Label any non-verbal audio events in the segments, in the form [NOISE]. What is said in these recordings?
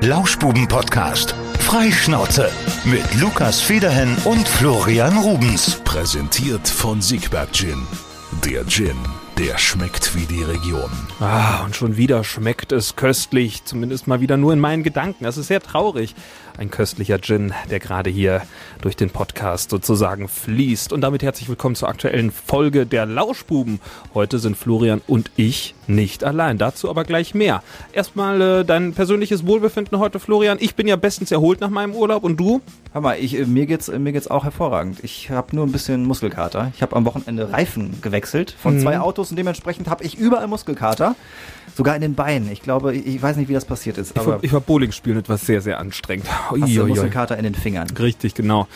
Lauschbuben-Podcast. Freischnauze. Mit Lukas Federhen und Florian Rubens. Präsentiert von Siegberg Gin. Der Gin, der schmeckt wie die Region. Ah, und schon wieder schmeckt es köstlich. Zumindest mal wieder nur in meinen Gedanken. Das ist sehr traurig. Ein köstlicher Gin, der gerade hier durch den Podcast sozusagen fließt. Und damit herzlich willkommen zur aktuellen Folge der Lauschbuben. Heute sind Florian und ich nicht allein. Dazu aber gleich mehr. Erstmal äh, dein persönliches Wohlbefinden heute, Florian. Ich bin ja bestens erholt nach meinem Urlaub. Und du? Hör mal, ich, äh, mir geht's äh, mir geht's auch hervorragend. Ich habe nur ein bisschen Muskelkater. Ich habe am Wochenende Reifen gewechselt von Mhm. zwei Autos und dementsprechend habe ich überall Muskelkater, sogar in den Beinen. Ich glaube, ich, weiß nicht, wie das passiert ist, Ich aber war, ich war Bowling spielen etwas sehr, sehr anstrengend. hast du. Muskelkater in den Fingern. Richtig, genau.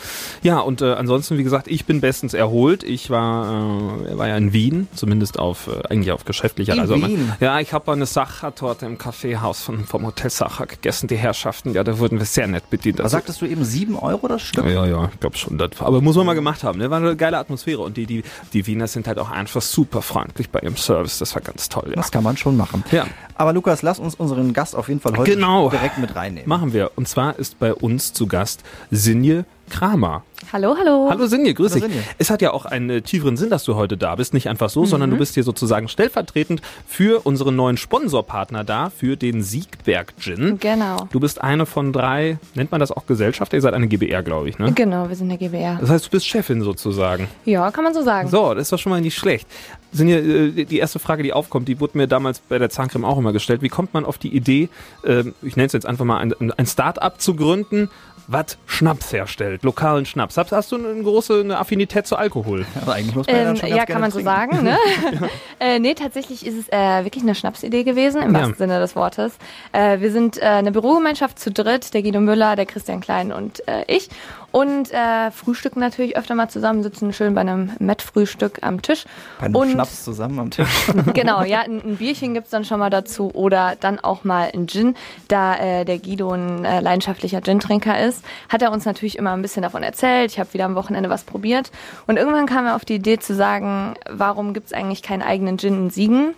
Ja, und äh, ansonsten, wie gesagt, ich bin bestens erholt. Ich war, äh, war ja in Wien, zumindest auf äh, eigentlich auf geschäftlicher In also, Wien? Ja, ich habe eine Sacher-Torte im Kaffeehaus von, vom Hotel Sacher gegessen, die Herrschaften. Ja, da wurden wir sehr nett bedient. Was Also- sagtest du eben, sieben Euro das Stück? ja, ja, ich glaube schon. Das, aber muss man mal gemacht haben. Ne? War eine geile Atmosphäre. Und die, die, die Wiener sind halt auch einfach super freundlich bei ihrem Service. Das war ganz toll. Ja. Das kann man schon machen. Ja. Aber Lukas, lass uns unseren Gast auf jeden Fall heute Genau. direkt mit reinnehmen. Machen wir. Und zwar ist bei uns zu Gast Sinje Kramer. Hallo, hallo. Hallo Sinje, grüß Hallo dich. Sinje. Es hat ja auch einen äh, tieferen Sinn, dass du heute da bist. Nicht einfach so, sondern Mhm. du bist hier sozusagen stellvertretend für unseren neuen Sponsorpartner da, für den Siegberg Gin. Genau. Du bist eine von drei, nennt man das auch Gesellschaft? Ihr seid eine GBR, glaube ich, ne? Genau, wir sind der GBR. Das heißt, du bist Chefin sozusagen. Ja, kann man so sagen. So, das ist doch schon mal nicht schlecht. Sind hier, äh, die erste Frage, die aufkommt, die wurde mir damals bei der Zahncreme auch immer gestellt. Wie kommt man auf die Idee, ähm, ich nenne es jetzt einfach mal ein, ein Start-up zu gründen, was Schnaps herstellt, lokalen Schnaps? Hast, hast du eine große eine Affinität zu Alkohol? [LAUGHS] Aber eigentlich muss man ja Ähm, dann schon ja, kann man gerne so trinken. sagen. Ne? [LAUGHS] [LAUGHS] äh, nee, tatsächlich ist es äh, wirklich eine Schnapsidee gewesen, im Ja. wahrsten Sinne des Wortes. Äh, wir sind äh, eine Bürogemeinschaft zu dritt, der Guido Müller, der Christian Klein und äh, ich. Und äh, frühstücken natürlich öfter mal zusammen, sitzen schön bei einem Met-Frühstück am Tisch. Bei einem und Schnaps zusammen am Tisch. [LAUGHS] genau, ja, ein, ein Bierchen gibt's dann schon mal dazu oder dann auch mal ein Gin. Da äh, der Guido ein äh, leidenschaftlicher Gin-Trinker ist, hat er uns natürlich immer ein bisschen davon erzählt. Ich habe wieder am Wochenende was probiert. Und irgendwann kam er auf die Idee zu sagen, warum gibt's eigentlich keinen eigenen Gin in Siegen?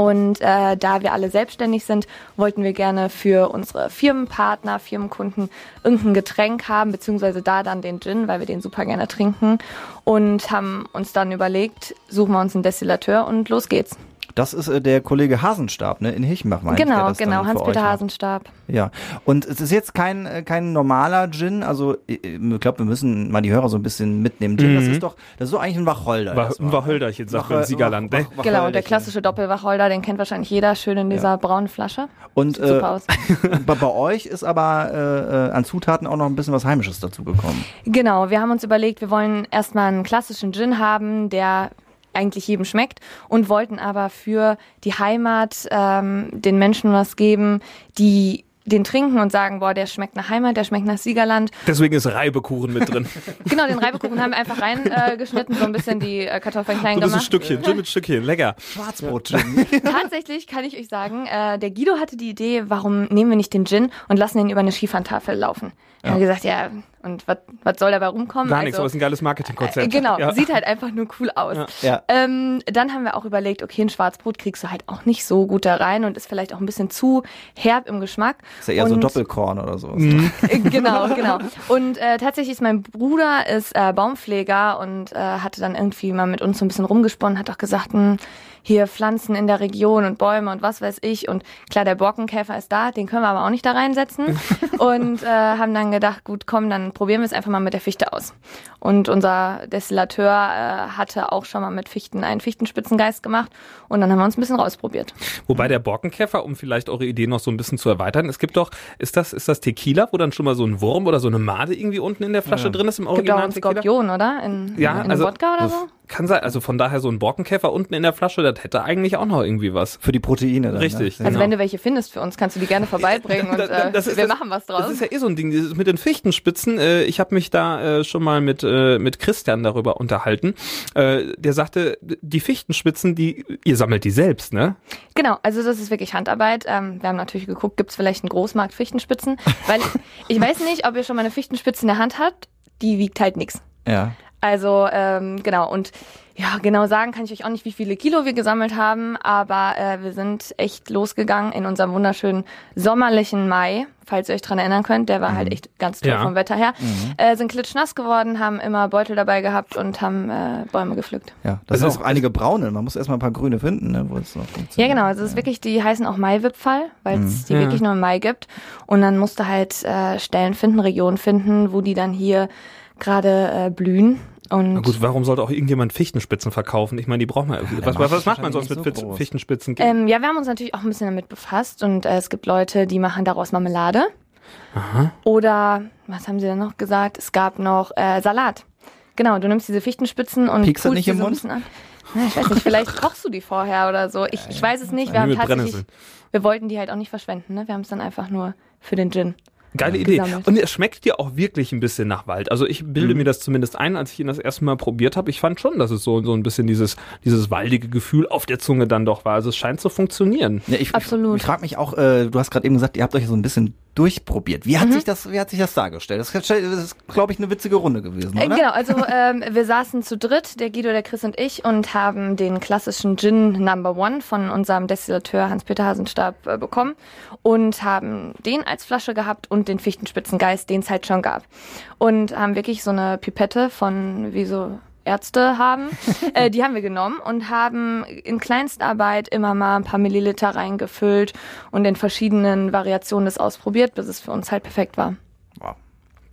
Und äh, da wir alle selbstständig sind, wollten wir gerne für unsere Firmenpartner, Firmenkunden irgendein Getränk haben, beziehungsweise da dann den Gin, weil wir den super gerne trinken. Und haben uns dann überlegt, suchen wir uns einen Destillateur und los geht's. Das ist äh, der Kollege Hasenstab, ne? In meine ich, der Genau, dann genau, für Hans-Peter. Hasenstab. Ja, und es ist jetzt kein, äh, kein normaler Gin, also ich, ich glaube, wir müssen mal die Hörer so ein bisschen mitnehmen. Gin, das ist doch, das ist so eigentlich ein Wacholder. Erstmal. ein Wacholderchen, sagt man Wach- im Siegerland. Wach- Ne? Wach- Genau, der klassische Doppelwacholder, den kennt wahrscheinlich jeder, schön in dieser braunen Flasche. Und Sieht super äh, aus. [LAUGHS] bei, bei euch ist aber äh, äh, an Zutaten auch noch ein bisschen was Heimisches dazu gekommen. Genau, wir haben uns überlegt, wir wollen erstmal einen klassischen Gin haben, der eigentlich jedem schmeckt und wollten aber für die Heimat ähm, den Menschen was geben, die den trinken und sagen, boah, der schmeckt nach Heimat, der schmeckt nach Siegerland. Deswegen ist Reibekuchen mit drin. [LAUGHS] Genau, den Reibekuchen haben wir einfach reingeschnitten, äh, geschnitten, so ein bisschen die äh, Kartoffeln klein So ein bisschen gemacht. Stückchen, Gin mit Stückchen, lecker. Schwarzbrot-Gin. [LAUGHS] Tatsächlich kann ich euch sagen, äh, der Guido hatte die Idee, warum nehmen wir nicht den Gin und lassen ihn über eine Skifahrentafel laufen. Er hat gesagt, ja, und was soll dabei rumkommen? Gar nichts, Also, aber es ist ein geiles Marketingkonzept. Äh, Genau, Ja. sieht halt einfach nur cool aus. Ja. Ähm, dann haben wir auch überlegt, okay, ein Schwarzbrot kriegst du halt auch nicht so gut da rein und ist vielleicht auch ein bisschen zu herb im Geschmack. Ist ja eher so und, Doppelkorn oder so. Äh, [LAUGHS] Genau, genau. Und äh, tatsächlich ist mein Bruder ist äh, Baumpfleger und äh, hatte dann irgendwie mal mit uns so ein bisschen rumgesponnen, hat auch gesagt, hm, hier Pflanzen in der Region und Bäume und was weiß ich. Und klar, der Borkenkäfer ist da, den können wir aber auch nicht da reinsetzen. [LAUGHS] und äh, haben dann gedacht, gut, komm, dann probieren wir es einfach mal mit der Fichte aus. Und unser Destillateur äh, hatte auch schon mal mit Fichten einen Fichtenspitzengeist gemacht. Und dann haben wir uns ein bisschen rausprobiert. Wobei der Borkenkäfer, um vielleicht eure Idee noch so ein bisschen zu erweitern, es gibt doch, ist das, ist das Tequila, wo dann schon mal so ein Wurm oder so eine Made irgendwie unten in der Flasche drin ist im Gibt auch Original einen Tequila? Skorpion, oder? In, Ja, in also Wodka oder so? Kann sein. Also von daher so ein Borkenkäfer unten in der Flasche, das hätte eigentlich auch noch irgendwie was. Für die Proteine dann. Richtig. Ne? Also Genau. wenn du welche findest für uns, kannst du die gerne vorbeibringen und Das- äh, ist wir das- machen was draus. Das ist ja eh so ein Ding, dieses mit den Fichtenspitzen. Äh, ich habe mich da äh, schon mal mit äh, mit Christian darüber unterhalten. Äh, der sagte, die Fichtenspitzen, die ihr sammelt die selbst, ne? Genau, also das ist wirklich Handarbeit. Ähm, wir haben natürlich geguckt, gibt es vielleicht einen Großmarkt Fichtenspitzen? Weil [LAUGHS] ich weiß nicht, ob ihr schon mal eine Fichtenspitze in der Hand habt. Die wiegt halt nix. Ja. Also ähm, genau und ja, genau sagen kann ich euch auch nicht, wie viele Kilo wir gesammelt haben, aber äh, wir sind echt losgegangen in unserem wunderschönen sommerlichen Mai, falls ihr euch dran erinnern könnt. Der war halt echt ganz toll Ja. vom Wetter her. Äh, sind klitschnass geworden, haben immer Beutel dabei gehabt und haben äh, Bäume gepflückt. Ja, das Also sind auch einige braune. Man muss erstmal ein paar grüne finden, ne, wo es noch Ja, genau. Also es ist wirklich, die heißen auch Maiwipfall, weil es die Ja. wirklich nur im Mai gibt. Und dann musst du halt äh, Stellen finden, Regionen finden, wo die dann hier gerade äh, blühen. Und Na gut, warum sollte auch irgendjemand Fichtenspitzen verkaufen? Ich meine, die braucht man. was, was, was macht man sonst mit so. Fichtenspitzen? ähm, ja, wir haben uns natürlich auch ein bisschen damit befasst und äh, es gibt Leute, die machen daraus Marmelade. Oder was haben sie denn noch gesagt? Es gab noch äh, Salat. Genau, du nimmst diese Fichtenspitzen und Piekst pulst nicht die im so ein Mund? bisschen an. Na, ich weiß nicht, vielleicht kochst du die vorher oder so. Ich, ich weiß es nicht. Wir haben tatsächlich, wir wollten die halt auch nicht verschwenden. Ne? Wir haben es dann einfach nur für den Gin. Geile Idee. gesammelt. Und es schmeckt dir auch wirklich ein bisschen nach Wald. Also ich bilde mir das zumindest ein, als ich ihn das erste Mal probiert habe. Ich fand schon, dass es so, so ein bisschen dieses, dieses waldige Gefühl auf der Zunge dann doch war. Also es scheint zu funktionieren. Ja, ich, Absolut. Ich, ich frage mich auch, äh, du hast gerade eben gesagt, ihr habt euch so ein bisschen durchprobiert. Wie hat Mhm. sich das, wie hat sich das dargestellt? Das, ist, glaube ich, eine witzige Runde gewesen, Äh, oder? Genau, also ähm, wir saßen zu dritt, der Guido, der Chris und ich, und haben den klassischen Gin Number One von unserem Destillateur Hans-Peter Hasenstab äh, bekommen und haben den als Flasche gehabt und den Fichtenspitzengeist, den es halt schon gab. Und haben wirklich so eine Pipette von wie so Ärzte haben, [LAUGHS] äh, die haben wir genommen und haben in Kleinstarbeit immer mal ein paar Milliliter reingefüllt und in verschiedenen Variationen das ausprobiert, bis es für uns halt perfekt war. Wow.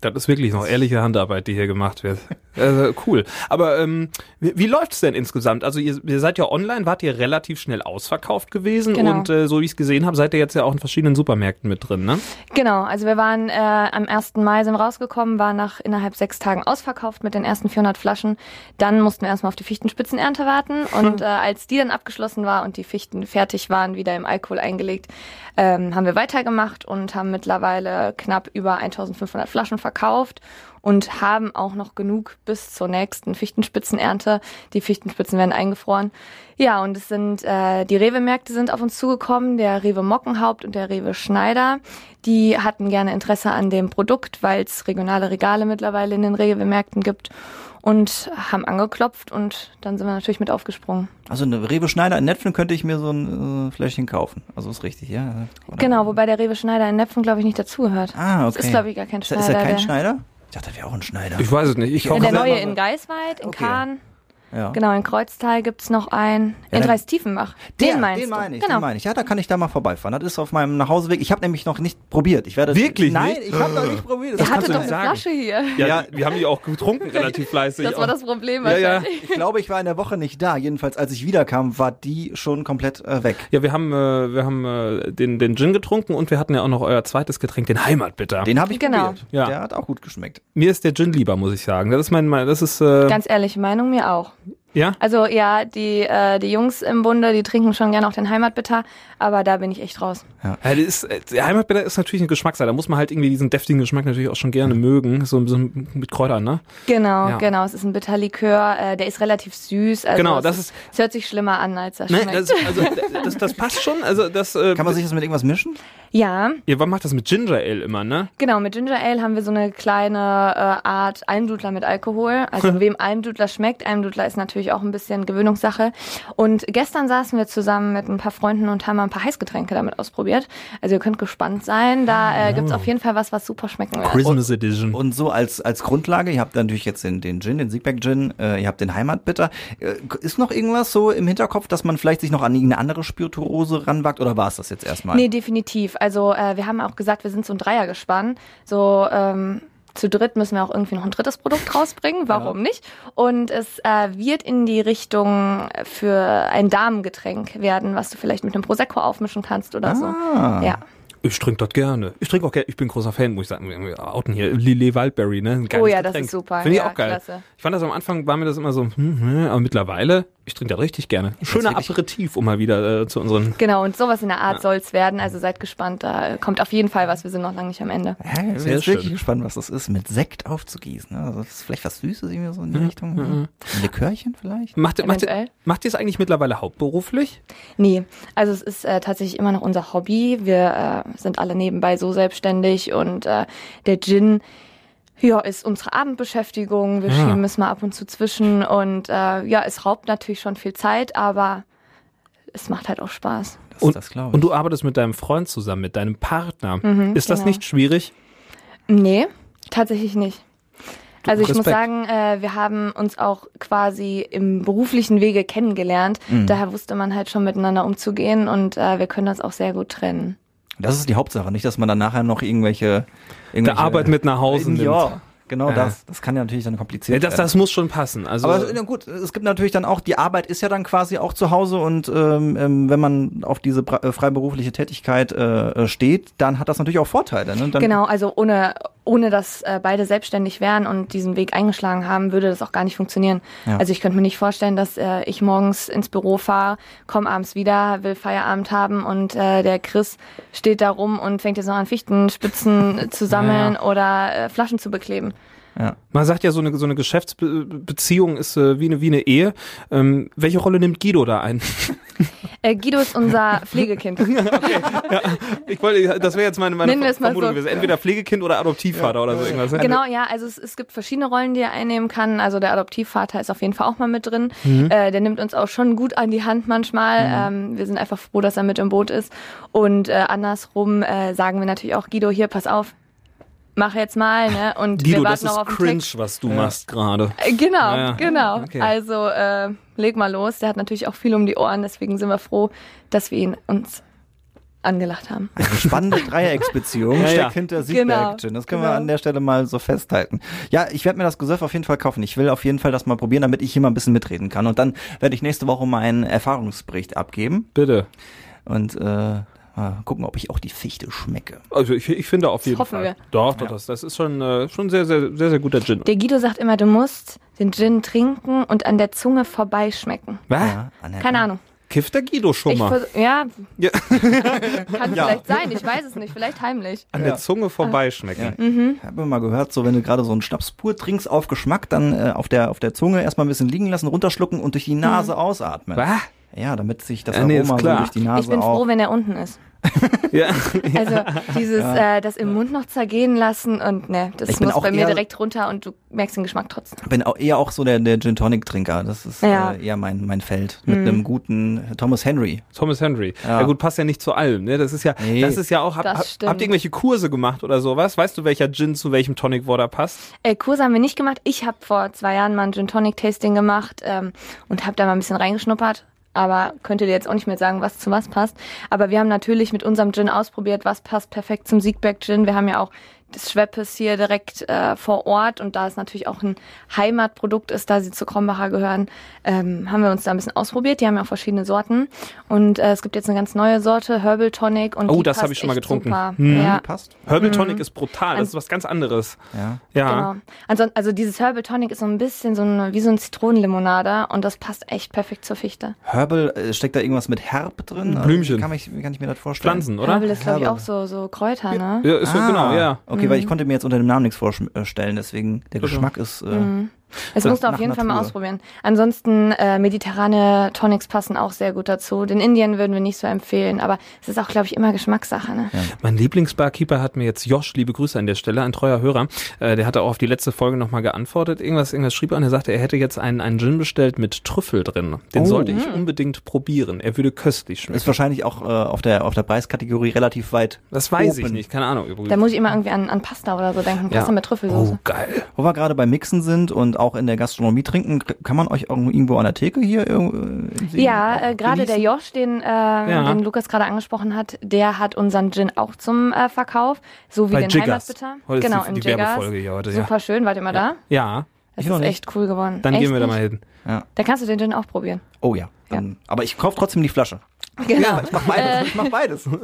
Das ist wirklich noch ehrliche Handarbeit, die hier gemacht wird. Also, cool. Aber ähm, wie, wie läuft's denn insgesamt? Also ihr, ihr seid ja online, wart ihr relativ schnell ausverkauft gewesen Genau. und äh, so wie ich es gesehen habe, seid ihr jetzt ja auch in verschiedenen Supermärkten mit drin, ne? Genau, also wir waren äh, am 1. Mai sind rausgekommen, waren nach innerhalb sechs Tagen ausverkauft mit den ersten 400 Flaschen. Dann mussten wir erstmal auf die Fichtenspitzenernte warten [LAUGHS] und äh, als die dann abgeschlossen war und die Fichten fertig waren, wieder im Alkohol eingelegt, ähm, haben wir weitergemacht und haben mittlerweile knapp über 1500 Flaschen verkauft verkauft und haben auch noch genug bis zur nächsten Fichtenspitzenernte. Die Fichtenspitzen werden eingefroren. Ja, und es sind äh, die Rewe-Märkte sind auf uns zugekommen, der Rewe Mockenhaupt und der Rewe Schneider. Die hatten gerne Interesse an dem Produkt, weil es regionale Regale mittlerweile in den Rewe-Märkten gibt und haben angeklopft und dann sind wir natürlich mit aufgesprungen. Also eine Rewe Schneider in Netfen könnte ich mir so ein äh, Fläschchen kaufen. Also ist richtig, ja. Oder? Genau, wobei der Rewe Schneider in Nepfen, glaube ich, nicht dazugehört. Ah, okay. Das ist, glaube ich, gar kein Schneider. ist er kein der, Schneider? Ich dachte, das wäre auch ein Schneider. Ich weiß es nicht. Ich Ja, der neue in Geisweit, in Okay. Kahn, Ja. genau, in Kreuztal gibt's noch einen, Ja, in Dreistiefenbach. Den Der, meinst den du? meine ich, genau. den meine ich. Ja, da kann ich da mal vorbeifahren. Das ist auf meinem Nachhauseweg. Ich habe nämlich noch nicht probiert. Ich werde Wirklich Nein, nicht? ich habe noch nicht probiert. Der Das kannst hatte du doch nicht eine sagen. Flasche hier. Ja, Ja. wir haben die auch getrunken, relativ fleißig. Das war das Problem Ja, ja. wahrscheinlich. ich glaube, ich war in der Woche nicht da. Jedenfalls, als ich wiederkam, war die schon komplett äh, weg. Ja, wir haben, äh, wir haben äh, den, den Gin getrunken und wir hatten ja auch noch euer zweites Getränk, den Heimatbitter. Den habe ich Genau. probiert. Ja. Der hat auch gut geschmeckt. Mir ist der Gin lieber, muss ich sagen. Das ist mein, mein das ist, äh, Ganz ehrliche Meinung, mir auch. Ja? Also ja, die, äh, die Jungs im Bunde, die trinken schon gerne auch den Heimatbitter, aber da bin ich echt raus. Ja, das ist, äh, der Heimatbitter ist natürlich eine Geschmackssache. Da muss man halt irgendwie diesen deftigen Geschmack natürlich auch schon gerne mögen. So ein bisschen mit Kräutern, ne? Genau, Ja. genau. Es ist ein Bitterlikör, äh, der ist relativ süß. Also Genau, es das ist, es hört sich schlimmer an, als er Ne, schmeckt. das, also, das, das passt schon. Also das, äh, Kann man sich das mit irgendwas mischen? Ja, ihr macht das mit Ginger Ale immer, ne? genau. Mit Ginger Ale haben wir so eine kleine äh, Art Almdudler mit Alkohol. Also [LAUGHS] wem Almdudler schmeckt, Almdudler ist natürlich auch ein bisschen Gewöhnungssache. Und gestern saßen wir zusammen mit ein paar Freunden und haben mal ein paar Heißgetränke damit ausprobiert. Also ihr könnt gespannt sein. Da äh, gibt's auf jeden Fall was, was super schmecken wird. Christmas Edition. Und so als, als Grundlage, ihr habt natürlich jetzt den, den Gin, den Siegberg Gin, äh, ihr habt den Heimatbitter. Äh, ist noch irgendwas so im Hinterkopf, dass man vielleicht sich noch an irgendeine andere Spirituose ranwagt oder war es das jetzt erstmal? Nee, definitiv. Also äh, wir haben auch gesagt, wir sind so ein Dreiergespann. So ähm, zu dritt müssen wir auch irgendwie noch ein drittes Produkt rausbringen. Warum nicht? Und es äh, wird in die Richtung für ein Damengetränk werden, was du vielleicht mit einem Prosecco aufmischen kannst oder so. Ah. Ja. Ich trinke das gerne. Ich trinke auch gerne. Ich bin großer Fan, muss ich sagen. Wir outen hier. Lillet Waldberry, ne? Ein Oh ja, das Getränk. ist super. Finde ich Ja, auch geil. klasse. Ich fand das am Anfang, war mir das immer so, hm, hm, aber mittlerweile, ich trinke das richtig gerne. Schöner Aperitif, um mal wieder äh, zu unseren. Genau, und sowas in der Art soll's werden. Also seid gespannt, da kommt auf jeden Fall was. Wir sind noch lange nicht am Ende. Ja, ich bin Sehr jetzt wirklich gespannt, was das ist, mit Sekt aufzugießen. Ne? Also das ist vielleicht was Süßes irgendwie so in Mhm, die Richtung. Ne? Ein Likörchen vielleicht? Macht, ihr- macht, macht ihr es eigentlich mittlerweile hauptberuflich? Nee, also es ist äh, tatsächlich immer noch unser Hobby. Wir äh, sind alle nebenbei so selbstständig und äh, der Gin Ja, ist unsere Abendbeschäftigung. Wir Ja. schieben es mal ab und zu zwischen und äh, ja, es raubt natürlich schon viel Zeit, aber es macht halt auch Spaß. Das, Und, das glaube ich. und du arbeitest mit deinem Freund zusammen, mit deinem Partner. ist das genau. nicht schwierig? Nee, tatsächlich nicht. Also ich muss Respekt. sagen, äh, wir haben uns auch quasi im beruflichen Wege kennengelernt. Daher wusste man halt schon miteinander umzugehen und äh, wir können das auch sehr gut trennen. Das ist die Hauptsache, nicht, dass man dann nachher noch irgendwelche, Der irgendwelche Arbeit mit nach Hause nimmt. Ja, genau Ja. das. Das kann ja natürlich dann Ja, kompliziert das, werden. das muss schon passen. Also, Aber na gut, es gibt natürlich dann auch, die Arbeit ist ja dann quasi auch zu Hause und ähm, ähm, wenn man auf diese äh, freiberufliche Tätigkeit äh, steht, dann hat das natürlich auch Vorteile. Ne? Dann, Genau, also ohne, ohne dass äh, beide selbstständig wären und diesen Weg eingeschlagen haben, würde das auch gar nicht funktionieren. Ja. Also ich könnte mir nicht vorstellen, dass äh, ich morgens ins Büro fahre, komme abends wieder, will Feierabend haben und äh, der Chris steht da rum und fängt jetzt noch an Fichtenspitzen [LAUGHS] zu sammeln oder äh, Flaschen zu bekleben. Ja. man sagt ja, so eine, so eine Geschäftsbeziehung ist äh, wie, eine, wie eine Ehe. Ähm, welche Rolle nimmt Guido da ein? [LAUGHS] Äh, Guido ist unser [LAUGHS] Pflegekind. Ich wollte, das wäre jetzt meine, meine Nennen Vermutung so. gewesen. Entweder Pflegekind oder Adoptivvater oder so irgendwas. ne? Genau, ja, also es, es gibt verschiedene Rollen, die er einnehmen kann. Also der Adoptivvater ist auf jeden Fall auch mal mit drin. Mhm. Äh, der nimmt uns auch schon gut an die Hand manchmal. Ähm, wir sind einfach froh, dass er mit im Boot ist. Und äh, andersrum äh, sagen wir natürlich auch, Guido, hier, pass auf, mach jetzt mal, ne? Und Guido, wir das warten ist noch auf den cringe, Text. was du machst gerade. Äh, Genau, Ja, ja. genau. Okay. Also äh, leg mal los. Der hat natürlich auch viel um die Ohren, deswegen sind wir froh, dass wir ihn uns angelacht haben. Eine spannende Dreiecksbeziehung [LAUGHS] Ja, ja. steckt hinter Siegberg. Genau, Das können wir genau. an der Stelle mal so festhalten. Ja, ich werde mir das Gesöff auf jeden Fall kaufen. Ich will auf jeden Fall das mal probieren, damit ich hier mal ein bisschen mitreden kann. Und dann werde ich nächste Woche meinen Erfahrungsbericht abgeben Bitte. und äh, mal gucken, ob ich auch die Fichte schmecke. Also ich, ich finde auf jeden hoffen Fall. wir. Doch, doch, das, das ist schon, äh, schon sehr, sehr, sehr, sehr guter Gin. Der Guido sagt immer, du musst den Gin trinken und an der Zunge vorbeischmecken. Was? Ja. Keine Ahnung. Kifft der Guido schon mal? ja, Ja. [LAUGHS] kann [LAUGHS] vielleicht sein, ich weiß es nicht, vielleicht heimlich. An der Zunge vorbeischmecken. Mhm. Ich habe mal gehört, so wenn du gerade so einen Schnaps pur trinkst auf Geschmack, dann äh, auf der auf der Zunge erstmal ein bisschen liegen lassen, runterschlucken und durch die Nase Mhm. ausatmen. Was? Ja, damit sich das Ja, nee, Aroma so durch die Nase Ich bin auch. froh, wenn er unten ist. [LAUGHS] Ja. Also dieses, äh, das im Mund noch zergehen lassen und ne, das Ich muss auch bei mir direkt runter und du merkst den Geschmack trotzdem. bin auch eher auch so der, der Gin Tonic Trinker. Das ist Ja. Mhm. äh, eher mein mein Feld mit einem guten Thomas Henry. Thomas Henry. Ja. Ja. gut, passt ja nicht zu allem. Ne? Das ist ja, Nee. das ist ja auch. Hab, habt ihr irgendwelche Kurse gemacht oder sowas? Weißt du, welcher Gin zu welchem Tonic Water passt? Äh, Kurse haben wir nicht gemacht. Ich habe vor zwei Jahren mal ein Gin Tonic Tasting gemacht ähm, und habe da mal ein bisschen reingeschnuppert. Aber könnte dir jetzt auch nicht mehr sagen, was zu was passt. Aber wir haben natürlich mit unserem Gin ausprobiert, was passt perfekt zum Siegberg Gin. Wir haben ja auch das Schweppes hier direkt äh, vor Ort und da es natürlich auch ein Heimatprodukt ist, da sie zu Krombacher gehören, ähm, haben wir uns da ein bisschen ausprobiert. Die haben ja auch verschiedene Sorten und äh, es gibt jetzt eine ganz neue Sorte, Herbal Tonic und Oh, das hab passt ich schon mal getrunken. Super. Hm. Ja. Passt. Herbal Tonic ist brutal. Das ist was ganz anderes. Ja. Ja. Genau. Ansonsten, also dieses Herbal Tonic ist so ein bisschen so ein, wie so ein Zitronenlimonade und das passt echt perfekt zur Fichte. Herbal, äh, steckt da irgendwas mit Herb drin? Also, Blümchen. Wie kann, ich, wie kann ich mir das vorstellen? Pflanzen, oder? Herbal ist, glaube ich, auch so, so Kräuter, ne? Ja, ist so, Ah, genau, ja. Okay, weil ich konnte mir jetzt unter dem Namen nichts vorstellen, deswegen der Geschmack ist. Äh, Das Das musst du auf jeden Fall mal Natur. ausprobieren. Ansonsten äh, mediterrane Tonics passen auch sehr gut dazu. Den Indien würden wir nicht so empfehlen, aber es ist auch, glaube ich, immer Geschmackssache. Ne? Mein Lieblingsbarkeeper hat mir jetzt Josh, liebe Grüße an der Stelle, ein treuer Hörer, äh, der hatte auch auf die letzte Folge nochmal geantwortet. Irgendwas, irgendwas schrieb er und er sagte, er hätte jetzt einen, einen Gin bestellt mit Trüffel drin. Den Oh. sollte ich unbedingt probieren. Er würde köstlich schmecken. ist wahrscheinlich auch äh, auf der auf der Preiskategorie relativ weit. Das weiß ich open. nicht, keine Ahnung. übrigens. Da muss ich immer irgendwie an, an Pasta oder so denken. Pasta mit Trüffelsoße. Oh, geil. Wo wir gerade beim Mixen sind und auch in der Gastronomie trinken, kann man euch irgendwo- irgendwo an der Theke hier äh, See Ja, äh, gerade der? Josh, den, äh, den Lukas gerade angesprochen hat, der hat unseren Gin auch zum äh, Verkauf, so wie Bei den Jiggers. Heimatbitter. Heute ist genau, die- im die Jiggers. Werbefolge hier heute, ja. Super schön, wart ihr mal da? Ja, Das Ich ist echt cool geworden. dann echt gehen wir da mal hin. Da kannst du den Gin auch probieren. Oh ja. Dann, Aber ich kaufe trotzdem die Flasche. Genau. Ich mach beides. ich mach beides. [LAUGHS]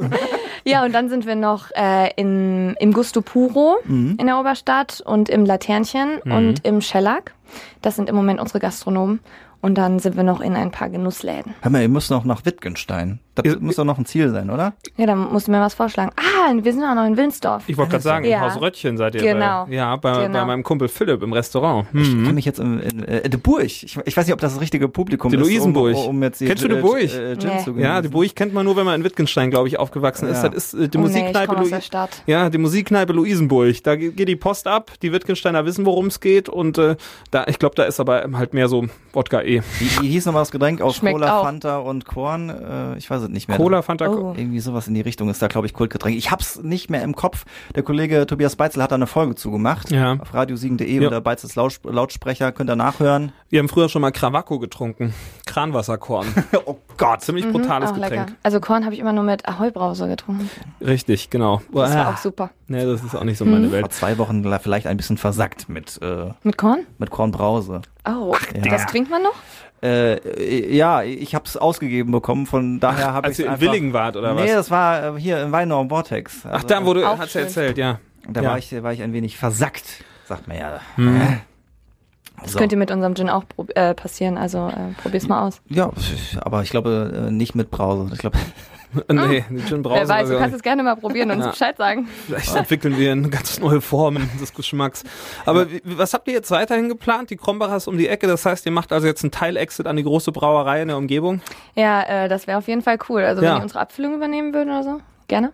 Ja, und dann sind wir noch äh, in, im Gusto Puro Mhm. in der Oberstadt und im Laternchen und im Schellack. Das sind im Moment unsere Gastronomen. Und dann sind wir noch in ein paar Genussläden. Hör mal, ihr müsst noch nach Wittgenstein. Das Ihr- muss doch noch ein Ziel sein, oder? Ja, dann musst du mir was vorschlagen. Ah, wir sind auch noch in Wilnsdorf. Ich wollte gerade sagen, Ja. im Haus Röttchen seid ihr. Genau. Bei, ja, bei, Genau. bei meinem Kumpel Philipp im Restaurant. Ich Hm. kann mich jetzt in, in, äh, de Burg. Ich, ich weiß nicht, ob das das richtige Publikum Die ist. Luisenburg. Um, um jetzt die, Kennst du äh, Burg? Äh, Gin Nee. Ja, genießen. Burg kennt man nur, wenn man in Wittgenstein, glaube ich, aufgewachsen ist. Ja. Das ist äh, die Oh nee, ich Musikkneipe komme aus der Louis- Stadt. Ja, die Musikkneipe Luisenburg. Da ge- geht die Post ab. Die Wittgensteiner wissen, worum es geht. Und äh, da, ich glaube, da ist aber halt mehr so Wodka eh. Wie, wie hieß nochmal das Getränk aus Schmeckt Cola, auch. Fanta und Korn? Äh, ich weiß es nicht mehr. Cola, Fanta. Oh. Irgendwie sowas in die Richtung ist da, glaube ich, Kultgetränk. Ich hab's nicht mehr im Kopf. Der Kollege Tobias Beitzel hat da eine Folge zugemacht. Ja. Auf radiosiegen.de Ja. oder Beitzels Laut Lautsprecher könnt ihr nachhören. Wir haben früher schon mal Krawacko getrunken. Kranwasserkorn. [LAUGHS] oh Gott. Ziemlich brutales Auch Getränk. lecker. Also Korn habe ich immer nur mit Ahoi-Brause getrunken. Richtig, genau. Das war Ah, auch super. Nee, das ist auch nicht so meine Vor Welt. zwei Wochen vielleicht ein bisschen versackt mit, äh, Mit Korn? mit Kornbrause. Oh, ja. das trinkt man noch? Äh, ja, ich hab's ausgegeben bekommen, von daher habe Als ich ihr in Willingen wart, oder Nee, was? das war äh, hier in Weinau am Vortex. Ach, Also, da wurde, Auch hat's ja schön. erzählt, ja. Da ja. war, ich, war ich ein wenig versackt, sagt man ja. Das So. könnte mit unserem Gin auch äh, passieren, also äh, probier's mal aus. Ja, aber ich glaube äh, nicht mit Brause. Ich glaube, [LAUGHS] Nee, die Gin Brause. Wer weiß, du kannst es gerne mal probieren und uns Ja. Bescheid sagen. Vielleicht entwickeln wir eine ganz neue Formen des Geschmacks. Aber wie, was habt ihr jetzt weiterhin geplant? Die Krombacher ist um die Ecke. Das heißt, ihr macht also jetzt einen Teil-Exit an die große Brauerei in der Umgebung? Ja, äh, das wäre auf jeden Fall cool. Also Ja. wenn die unsere Abfüllung übernehmen würden oder so. Gerne.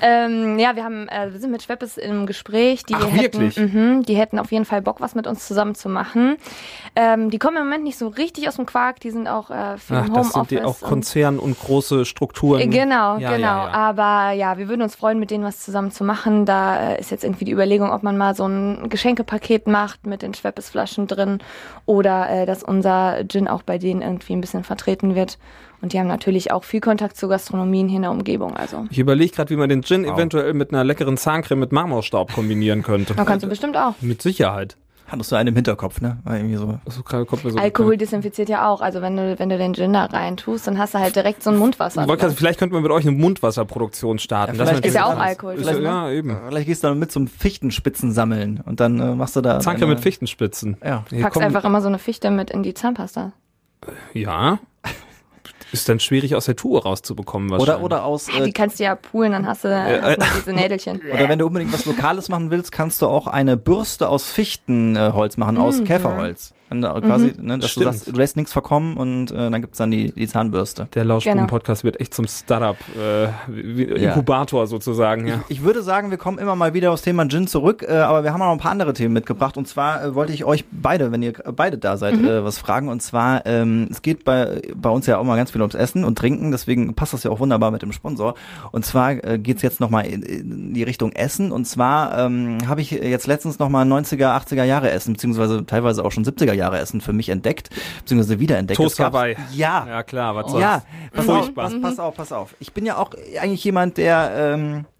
Ähm, ja, wir haben, äh, wir sind mit Schweppes im Gespräch. Die Ach, hätten, wirklich? Mhm, die hätten auf jeden Fall Bock, was mit uns zusammen zu machen. Ähm, die kommen im Moment nicht so richtig aus dem Quark. Die sind auch äh, viel Ach, im das Homeoffice. sind die auch und- Konzern und große Strukturen. Äh, Genau, Ja, genau. ja, ja. Aber ja, wir würden uns freuen, mit denen was zusammen zu machen. Da äh, ist jetzt irgendwie die Überlegung, ob man mal so ein Geschenkepaket macht mit den Schweppesflaschen drin oder äh, dass unser Gin auch bei denen irgendwie ein bisschen vertreten wird. Und die haben natürlich auch viel Kontakt zu Gastronomien hier in der Umgebung. Also Ich überlege gerade, wie man den Gin Wow. eventuell mit einer leckeren Zahncreme mit Marmorstaub kombinieren könnte. da kannst du bestimmt auch. Mit Sicherheit. hattest du einen im Hinterkopf, ne? War irgendwie so. So gerade kommt mir so Alkohol desinfiziert ja auch. Also wenn du, wenn du den Gin da rein tust, dann hast du halt direkt so ein Mundwasser. Wollte vielleicht könnte man mit euch eine Mundwasserproduktion starten. Ja, Das vielleicht ist ja auch Alkohol Ist, ne? ja, eben. Vielleicht gehst du dann mit zum Fichtenspitzen sammeln und dann äh, machst du da. Zahnke deine- mit Fichtenspitzen. Ja. Hier Packst kommen- einfach immer so eine Fichte mit in die Zahnpasta. Ja. Ist dann schwierig aus der Tube rauszubekommen Oder, wahrscheinlich. oder aus. Ja, Äh, die kannst du ja poolen, dann hast du, hast du diese Nädelchen. [LAUGHS] oder wenn du unbedingt was Lokales machen willst, kannst du auch eine Bürste aus Fichtenholz machen, Mhm. aus Käferholz. Und, äh, quasi, ne, dass du sagst, du lässt nichts verkommen und äh, dann gibt's dann die, die Zahnbürste. Der Lauschbuben Genau. Podcast wird echt zum Startup äh, Ja. Inkubator sozusagen, ja. Ich würde sagen, wir kommen immer mal wieder aufs Thema Gin zurück, äh, aber wir haben auch noch ein paar andere Themen mitgebracht. Und zwar äh, wollte ich euch beide, wenn ihr beide da seid, äh, was fragen. Und zwar, ähm, es geht bei, bei uns ja auch mal ganz viel ums Essen und Trinken, deswegen passt das ja auch wunderbar mit dem Sponsor. Und zwar äh, geht's jetzt nochmal in, in die Richtung Essen. Und zwar ähm, habe ich jetzt letztens nochmal 90er, 80er Jahre Essen, beziehungsweise teilweise auch schon 70er Jahre Essen für mich entdeckt, beziehungsweise wiederentdeckt. Toast Hawaii. Ja, Ja klar, was soll's. ja, pass auf, Furchtbar. pass, pass auf, pass auf. Ich bin ja auch eigentlich jemand, der ähm, äh,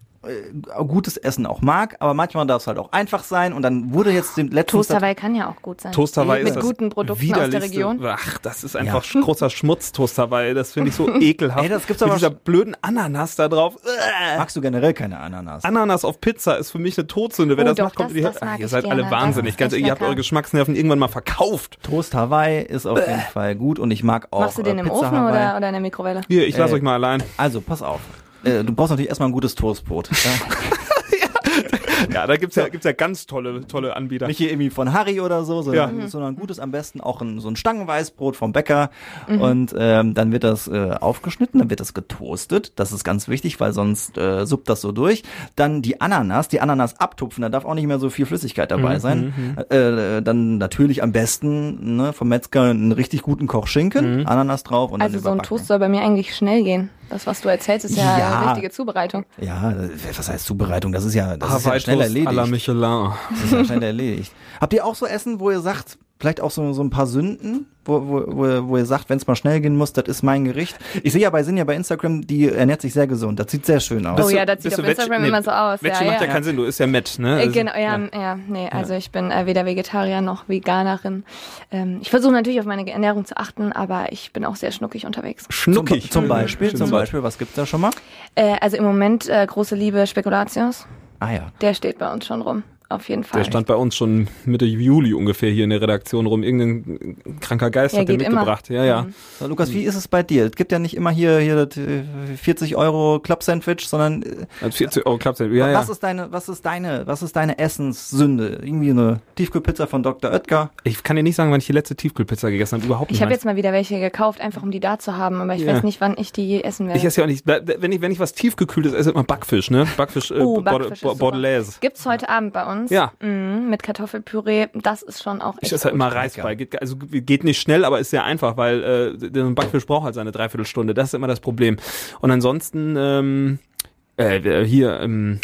gutes Essen auch mag, aber manchmal darf es halt auch einfach sein und dann wurde jetzt dem letzten Toast Hawaii kann ja auch gut sein. Toast Hawaii Mit ist das guten Produkten aus der Region. Ach, das ist einfach sch- großer Schmutz, Toast Hawaii. Das finde ich so [LAUGHS] ekelhaft. Ey, das gibt's Mit aber dieser sch- blöden Ananas da drauf. Äh. magst du generell keine Ananas. Ananas auf Pizza ist für mich eine Todsünde. Wer Oh, das doch, macht, kommt das- in die Ach, Ihr seid alle gerne. wahnsinnig. Ganz, ihr habt eure Geschmacksnerven irgendwann mal verkauft. Toast Hawaii ist auf jeden Fall gut und ich mag auch Machst du den äh, im Pizza Ofen Hawaii. oder, oder in der Mikrowelle? Hier, ich lasse Äh. euch mal allein. Also, pass auf. Äh, Du brauchst natürlich erstmal ein gutes Toastbrot. Ja? [LAUGHS] Da gibt's ja, gibt's ja ganz tolle, tolle Anbieter. Nicht hier irgendwie von Harry oder so, sondern, Ja. sondern ein gutes, am besten auch ein, so ein Stangenweißbrot vom Bäcker. Und ähm, dann wird das äh, aufgeschnitten, dann wird das getoastet. Das ist ganz wichtig, weil sonst äh, suppt das so durch. Dann die Ananas, die Ananas abtupfen, da darf auch nicht mehr so viel Flüssigkeit dabei sein. Äh, dann natürlich am besten ne, vom Metzger einen richtig guten Kochschinken, Ananas drauf und Also dann so ein. Toast soll bei mir eigentlich schnell gehen. Das, was du erzählst, ist ja, Ja. eine richtige Zubereitung. Ja, was heißt Zubereitung? Das ist ja, das ist ja schnell à la erledigt. Michelin. Das ist ja schnell erledigt. [LAUGHS] Habt ihr auch so Essen, wo ihr sagt, vielleicht auch so, so ein paar Sünden, wo, wo, wo, ihr- wo ihr sagt, wenn es mal schnell gehen muss, das ist mein Gericht? Ich sehe ja bei Sinja bei Instagram, die ernährt sich sehr gesund. Das sieht sehr schön aus. Oh ja, das sieht auf Instagram immer so aus. Veggie Ja, macht ja, ja. keinen Sinn, du isst ja Met, ne? Äh, Also- Genau, ja, ja, nee, also ich bin äh, weder Vegetarier noch Veganerin. Ähm, ich versuche natürlich auf meine Ernährung zu achten, aber ich bin auch sehr schnuckig unterwegs. Schnuckig. zum Beispiel, zum. Beispiel, was gibt's da schon mal? Äh, also im Moment äh, große Liebe Spekulatius. Ah ja. Der steht bei uns schon rum. Auf jeden Fall. Der stand bei uns schon Mitte Juli ungefähr hier in der Redaktion rum. Irgendein kranker Geist Ja, hat den geht immer. mitgebracht. Ja, ja. So, Lukas, wie ist es bei dir? Es gibt ja nicht immer hier, hier das, äh, 40 Euro Club-Sandwich, sondern äh, Also 40 Euro klappt ja. ja. was ist deine, was ist deine, was ist deine Essenssünde? Irgendwie eine Tiefkühlpizza von Dr. Oetker? Ich kann dir nicht sagen, wann ich die letzte Tiefkühlpizza gegessen habe. Überhaupt nicht. Ich habe jetzt mal wieder welche gekauft, einfach um die da zu haben, aber ich Ja. weiß nicht, wann ich die je essen werde. ich esse ja auch nicht, wenn ich, wenn ich was tiefgekühltes esse, immer Backfisch, ne? Backfisch, äh, Oh, Backfisch Bord-. Bordelaise. Gibt's heute Abend bei uns. Ja. Mhm, mit Kartoffelpüree. Das ist schon auch echt Ich esse halt immer Reis bei. Geht, also geht nicht schnell, aber ist sehr einfach, weil äh, der Backfisch braucht halt seine Dreiviertelstunde. Das ist immer das Problem. Und ansonsten ähm, äh, hier ähm,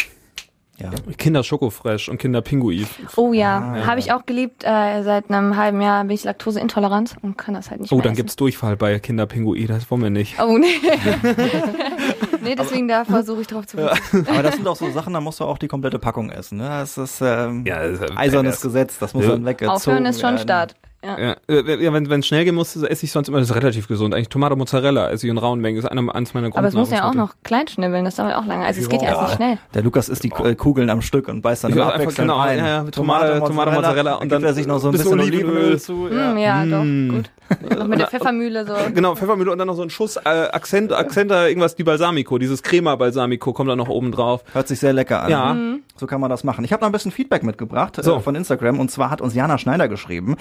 Ja. Kinder Schokofresh und Kinder Pinguin. Oh ja, habe ich auch geliebt. Äh, seit einem halben Jahr bin ich laktoseintolerant und kann das halt nicht Oh, mehr dann essen. gibt's Durchfall bei Kinder Pinguin. Das wollen wir nicht. Oh nee. [LAUGHS] [LAUGHS] nee, deswegen da versuche ich drauf zu verzichten. Aber das sind auch so Sachen, da musst du auch die komplette Packung essen. Ne? Das ist ähm, Ja, das ist, äh, eisernes. Gesetz, das muss Ja. dann weggezogen Aufhören ist schon werden. Start. Ja. Ja, äh, ja wenn es schnell gehen muss, esse ich sonst immer, das ist relativ gesund. Eigentlich Tomate Mozzarella esse ich in rauen Mengen. Das ist einer, eines meiner Aber es muss ja auch noch klein schnibbeln, das dauert auch lange. Also es geht ja Ja. erst nicht schnell. Der Lukas isst die äh, Kugeln am Stück und beißt dann Ich immer abwechselnd genau, rein. ja, ja, mit Tomate, Tomate, Mozzarella und dann dann gibt er sich noch so ein bisschen bisschen, Olivenöl. Olivenöl zu. Ja. Mm, ja, Mm. doch, gut. Noch mit der Pfeffermühle so. [LAUGHS] Genau, Pfeffermühle und dann noch so ein Schuss äh, Akzent, Akzenter, irgendwas, die Balsamico, dieses Crema Balsamico kommt da noch oben drauf. Hört sich sehr lecker an. Ja. So kann man das machen. Ich habe noch ein bisschen Feedback mitgebracht So. äh, von Instagram und zwar hat uns Jana Schneider geschrieben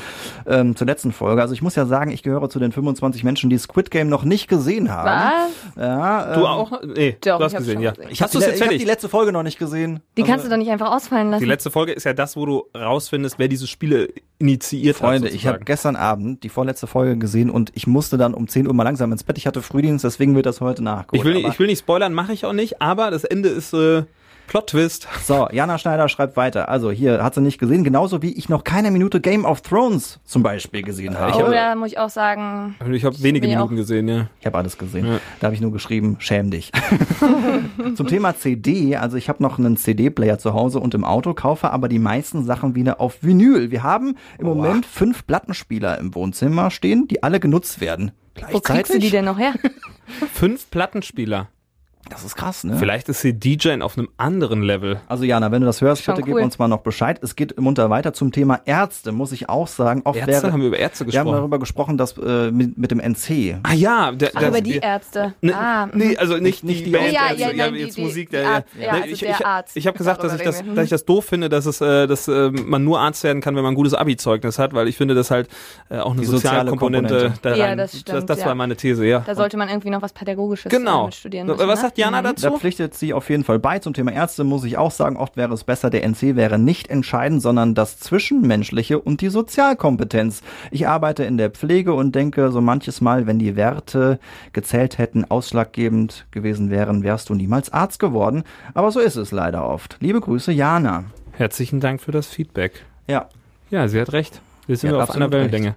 ähm, zur letzten Folge. Also ich muss ja sagen, ich gehöre zu den 25 Menschen, die Squid Game noch nicht gesehen haben. Was? Ja, Du ähm, auch? Nee, Doch, du hast gesehen, ja. gesehen. Ich habe du hab die letzte Folge noch nicht gesehen. Die Also, kannst du doch nicht einfach ausfallen lassen. Die letzte Folge ist ja das, wo du rausfindest, wer diese Spiele initiiert Freunde, hat. ich habe gestern Abend die vorletzte Folge gesehen und ich musste dann um 10 Uhr mal langsam ins Bett. Ich hatte Frühdienst, deswegen wird das heute nachgeholt. ich will, ich will nicht spoilern, mache ich auch nicht, aber das Ende ist äh, Plot-Twist. So, Jana Schneider schreibt weiter. Also hier hat sie nicht gesehen, genauso wie ich noch keine Minute Game of Thrones zum Beispiel gesehen habe. ich oh, hab- da muss ich auch sagen, Ich habe wenige Minuten gesehen, ja. Ich habe alles gesehen. Ja. Da habe ich nur geschrieben, schäm dich. [LAUGHS] Zum Thema CD, also ich habe noch einen CD-Player zu Hause und im Auto, kaufe aber die meisten Sachen wieder auf Vinyl. Wir haben im Moment fünf Plattenspieler im Wohnzimmer stehen, die alle genutzt werden. wo kriegst du die denn noch her? [LAUGHS] Fünf Plattenspieler. Das ist krass, ne? Vielleicht ist sie DJ auf einem anderen Level. Also Jana, wenn du das hörst, Schon bitte cool. gib uns mal noch Bescheid. Es geht munter weiter zum Thema Ärzte, muss ich auch sagen. Oft Ärzte? wäre, Haben wir über Ärzte wir haben gesprochen? darüber gesprochen, dass äh, mit, mit dem NC. Ah ja, der, Ach, der, über die wir- Ärzte. Ne, ah, nee, also nicht, Nicht- nicht die, die Band, Ja, Ärzte, ja, nein, die- jetzt die- Musik, die der, Arzt- ja, ja, Ne, also ich, der ich, Arzt. ich habe gesagt, dass ich das, dass ich das doof finde, dass es, äh, dass äh, man nur Arzt werden kann, wenn man ein gutes Abi-Zeugnis hat, weil ich finde, dass halt äh, auch eine Die soziale soziale Komponente, Komponente. da Ja, das stimmt, das, ja. war meine These, ja. da sollte man irgendwie noch was Pädagogisches Genau. äh, mit studieren. Was müssen, ne? sagt Jana Mhm. dazu? Da pflichtet sie auf jeden Fall bei. Zum Thema Ärzte muss ich auch sagen, oft wäre es besser, der NC wäre nicht entscheidend, sondern das Zwischenmenschliche und die Sozialkompetenz. Ich arbeite in der Pflege und denke so manches Mal, wenn die Werte gezählt hätten, ausschlaggebend gewesen wären, wärst du niemals Arzt geworden. Aber so ist es leider oft. Liebe Grüße, Jana. Herzlichen Dank für das Feedback. Ja. Ja, sie hat recht. Wir sind wir auf einer absolut recht.